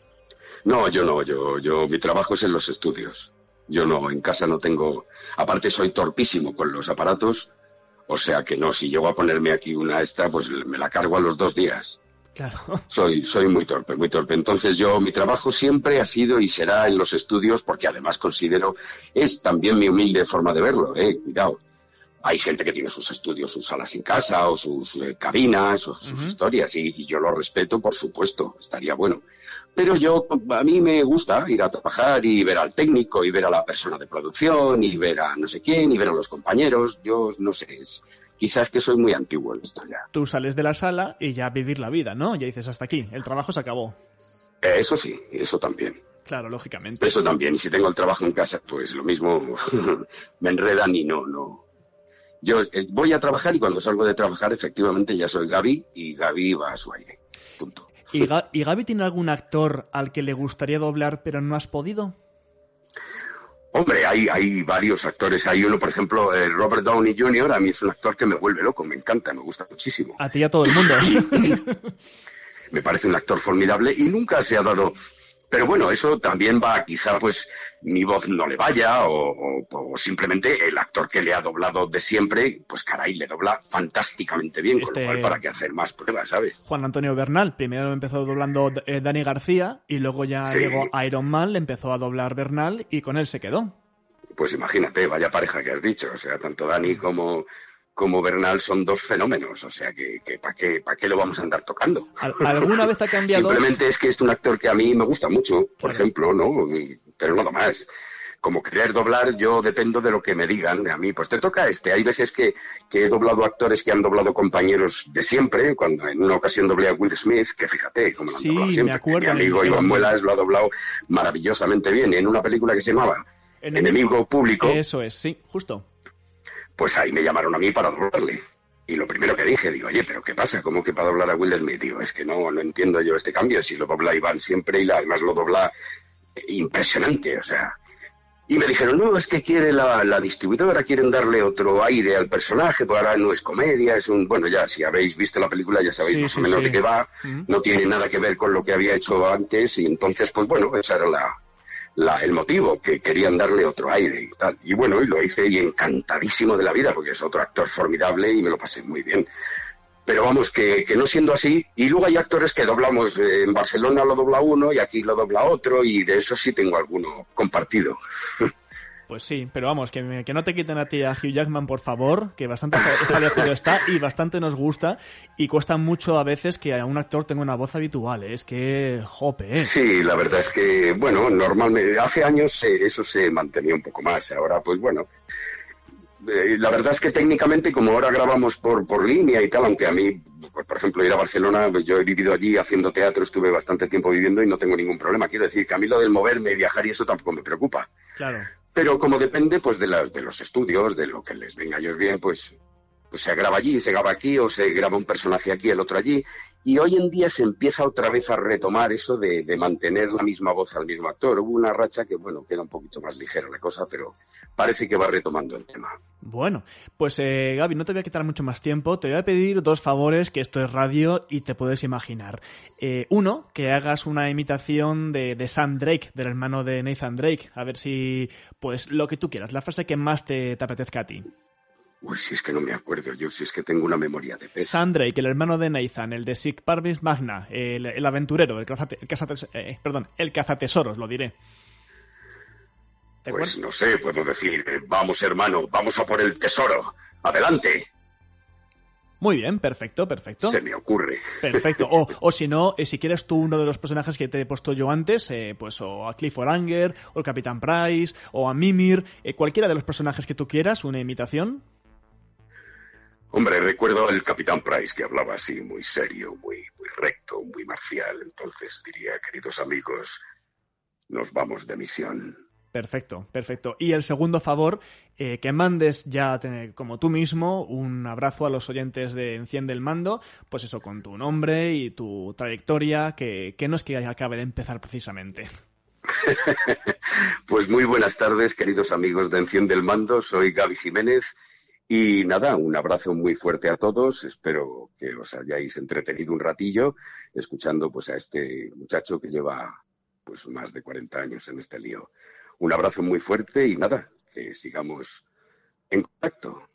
No, yo no, yo, yo, mi trabajo es en los estudios. Yo no, en casa no tengo, aparte soy torpísimo con los aparatos, o sea que no, si llego a ponerme aquí una esta, pues me la cargo a los dos días. Claro. Soy, soy muy torpe, muy torpe. Entonces yo, mi trabajo siempre ha sido y será en los estudios, porque además considero, es también mi humilde forma de verlo, eh, cuidado. Hay gente que tiene sus estudios, sus salas en casa, o sus eh, cabinas, o sus historias, y, y yo lo respeto, por supuesto, estaría bueno. Pero yo, a mí me gusta ir a trabajar y ver al técnico, y ver a la persona de producción, y ver a no sé quién, y ver a los compañeros. Yo, no sé, es, quizás que soy muy antiguo en esto ya. Tú sales de la sala y ya vivir la vida, ¿no? Ya dices hasta aquí. El trabajo se acabó. Eh, Eso sí, eso también. Claro, lógicamente. Eso también. Y si tengo el trabajo en casa, pues lo mismo me enredan y no, no. Yo eh, voy a trabajar y cuando salgo de trabajar, efectivamente, ya soy Gaby y Gaby va a su aire. ¿Y, Ga- ¿Y Gaby tiene algún actor al que le gustaría doblar pero no has podido? Hombre, hay, hay varios actores. Hay uno, por ejemplo, eh, Robert Downey Jr., a mí es un actor que me vuelve loco, me encanta, me gusta muchísimo. A ti y a todo el mundo. me parece un actor formidable y nunca se ha dado. Pero bueno, eso también va, quizá pues mi voz no le vaya o, o- o simplemente el actor que le ha doblado de siempre, pues caray, le dobla fantásticamente bien, con Este- lo cual para qué hacer más pruebas, ¿sabes? Juan Antonio Bernal. Primero empezó doblando eh, Dani García y luego ya Sí. llegó Iron Man, le empezó a doblar Bernal y con él se quedó. Pues imagínate, vaya pareja que has dicho, o sea, tanto Dani como, como Bernal son dos fenómenos, o sea, que, que ¿para qué, pa' qué lo vamos a andar tocando? ¿Al- ¿Alguna vez ha cambiado? Simplemente es que es un actor que a mí me gusta mucho, por ejemplo, ¿no? Y- Pero nada más. Como querer doblar, yo dependo de lo que me digan. A mí, pues te toca este. Hay veces que, que he doblado actores que han doblado compañeros de siempre. Cuando en una ocasión doblé a Will Smith, que fíjate cómo lo han Sí, doblado me siempre. acuerdo, Mi amigo Iván Muelas lo ha doblado maravillosamente bien. En una película que se llamaba Enemigo Público, Eso es, sí, justo. Pues ahí me llamaron a mí para doblarle. Y lo primero que dije, digo, oye, pero ¿qué pasa? ¿Cómo que para doblar a Will Smith? Digo, es que no, no entiendo yo este cambio. Si lo dobla Iván siempre y la- además lo dobla eh, impresionante, o sea. Y me dijeron, no, es que quiere la, la distribuidora, quieren darle otro aire al personaje, pues ahora no es comedia, es un... Bueno, ya, si habéis visto la película ya sabéis Sí, más sí, o menos sí. de qué va, no tiene nada que ver con lo que había hecho antes, y entonces, pues bueno, ese era la, la- el motivo, que querían darle otro aire y tal. Y bueno, y lo hice y encantadísimo de la vida, porque es otro actor formidable y me lo pasé muy bien. Pero vamos, que, no siendo así, y luego hay actores que doblamos, eh, en Barcelona lo dobla uno y aquí lo dobla otro, y de eso sí tengo alguno compartido. Pues sí, pero vamos, que, me- que no te quiten a ti a Hugh Jackman, por favor, que bastante esta- establecido está y bastante nos gusta y cuesta mucho a veces que a un actor tenga una voz habitual, ¿eh? es que jope, ¿eh? Sí, la verdad es que, bueno, normalmente, hace años eh, eso se mantenía un poco más, ahora pues bueno. eh, la verdad es que técnicamente, como ahora grabamos por, por línea y tal, aunque a mí, pues, por ejemplo, ir a Barcelona, pues, yo he vivido allí haciendo teatro, estuve bastante tiempo viviendo y no tengo ningún problema. Quiero decir que a mí lo del moverme, viajar y eso tampoco me preocupa. Claro. Pero como depende pues de, las de los estudios, de lo que les venga a ellos bien, pues, pues se graba allí, se graba aquí, o se graba un personaje aquí, el otro allí. Y hoy en día se empieza otra vez a retomar eso de, de mantener la misma voz al mismo actor. Hubo una racha que, bueno, queda un poquito más ligera la cosa, pero parece que va retomando el tema. Bueno, pues eh, Gaby, no te voy a quitar mucho más tiempo. Te voy a pedir dos favores, que esto es radio y te puedes imaginar. Eh, uno, que hagas una imitación de, de Sam Drake, del hermano de Nathan Drake. A ver si, pues, lo que tú quieras, la frase que más te, te apetezca a ti. Uy, si es que no me acuerdo yo, si es que tengo una memoria de pez. Sam Drake, el hermano de Nathan, el de Sic Parvis Magna, el, el aventurero, el, cazate, el, cazates- eh, perdón, el cazatesoros, lo diré. ¿Te Pues no sé, puedo decir, eh, vamos hermano, vamos a por el tesoro. Adelante. Muy bien, perfecto, perfecto. Se me ocurre. Perfecto. O, o si no, eh, si quieres tú uno de los personajes que te he puesto yo antes, eh, pues o a Clifford Anger, o el Capitán Price, o a Mimir, eh, cualquiera de los personajes que tú quieras, una imitación. Hombre, recuerdo al capitán Price que hablaba así, muy serio, muy, muy recto, muy marcial. Entonces diría, queridos amigos, nos vamos de misión. Perfecto, perfecto. Y el segundo favor, eh, que mandes ya te- como tú mismo un abrazo a los oyentes de Enciende el Mando, pues eso, con tu nombre y tu trayectoria, que, que no es que acabe de empezar precisamente. Pues muy buenas tardes, queridos amigos de Enciende el Mando. Soy Gaby Jiménez. Y nada, un abrazo muy fuerte a todos. Espero que os hayáis entretenido un ratillo escuchando pues a este muchacho que lleva pues más de 40 años en este lío. Un abrazo muy fuerte y nada, que sigamos en contacto.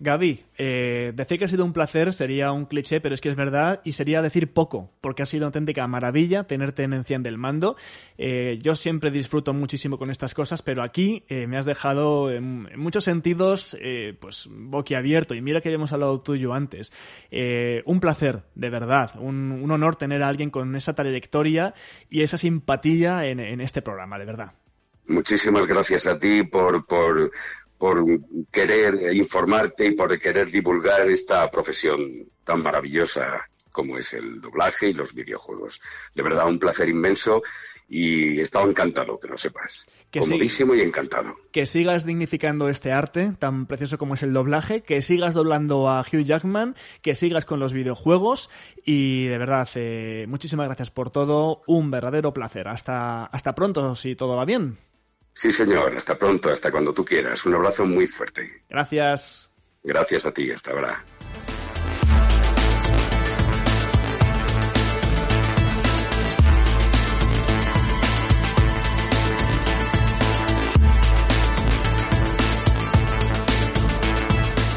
Gaby, eh, decir que ha sido un placer sería un cliché, pero es que es verdad y sería decir poco, porque ha sido una auténtica maravilla tenerte en Enciende el Mando. Eh, yo siempre disfruto muchísimo con estas cosas, pero aquí eh, me has dejado en, muchos sentidos pues boquiabierto y mira que habíamos hablado tú y yo antes. Un placer, de verdad, un, un honor tener a alguien con esa trayectoria y esa simpatía en, en este programa, de verdad. Muchísimas gracias a ti por, por, por querer informarte y por querer divulgar esta profesión tan maravillosa como es el doblaje y los videojuegos. De verdad, un placer inmenso y he estado encantado, que lo sepas. Que sí. Comodísimo y encantado. que sigas dignificando este arte tan precioso como es el doblaje, que sigas doblando a Hugh Jackman, que sigas con los videojuegos y de verdad, eh, muchísimas gracias por todo, un verdadero placer. Hasta, hasta pronto, si todo va bien. Sí, señor. Hasta pronto, hasta cuando tú quieras. Un abrazo muy fuerte. Gracias. Gracias a ti. Hasta ahora.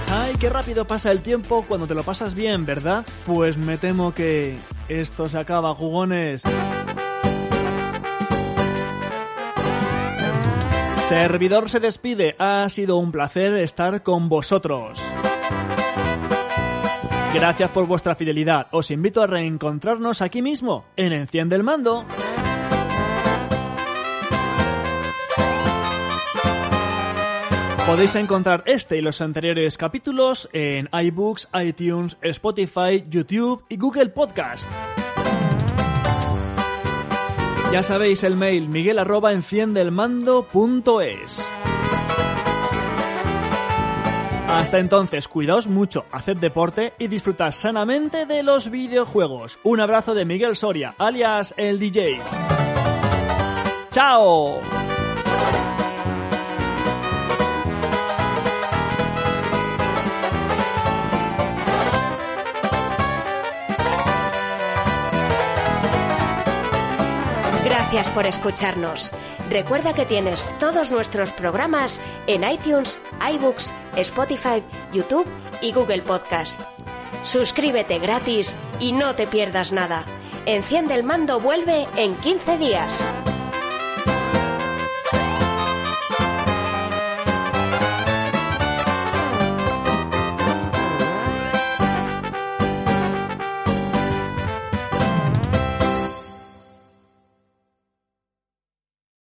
Ay, qué rápido pasa el tiempo cuando te lo pasas bien, ¿verdad? Pues me temo que esto se acaba, jugones. Servidor se despide. Ha sido un placer estar con vosotros. Gracias por vuestra fidelidad. Os invito a reencontrarnos aquí mismo, en Enciende el Mando. Podéis encontrar este y los anteriores capítulos en iBooks, iTunes, Spotify, YouTube y Google Podcast. Ya sabéis el mail miguel arroba enciendelmando.es. Hasta entonces, cuidaos mucho, haced deporte y disfrutad sanamente de los videojuegos. Un abrazo de Miguel Soria, alias el DJ. ¡Chao! Gracias por escucharnos. Recuerda que tienes todos nuestros programas en iTunes, iBooks, Spotify, YouTube y Google Podcast. Suscríbete gratis y no te pierdas nada. Enciende el mando vuelve en 15 días.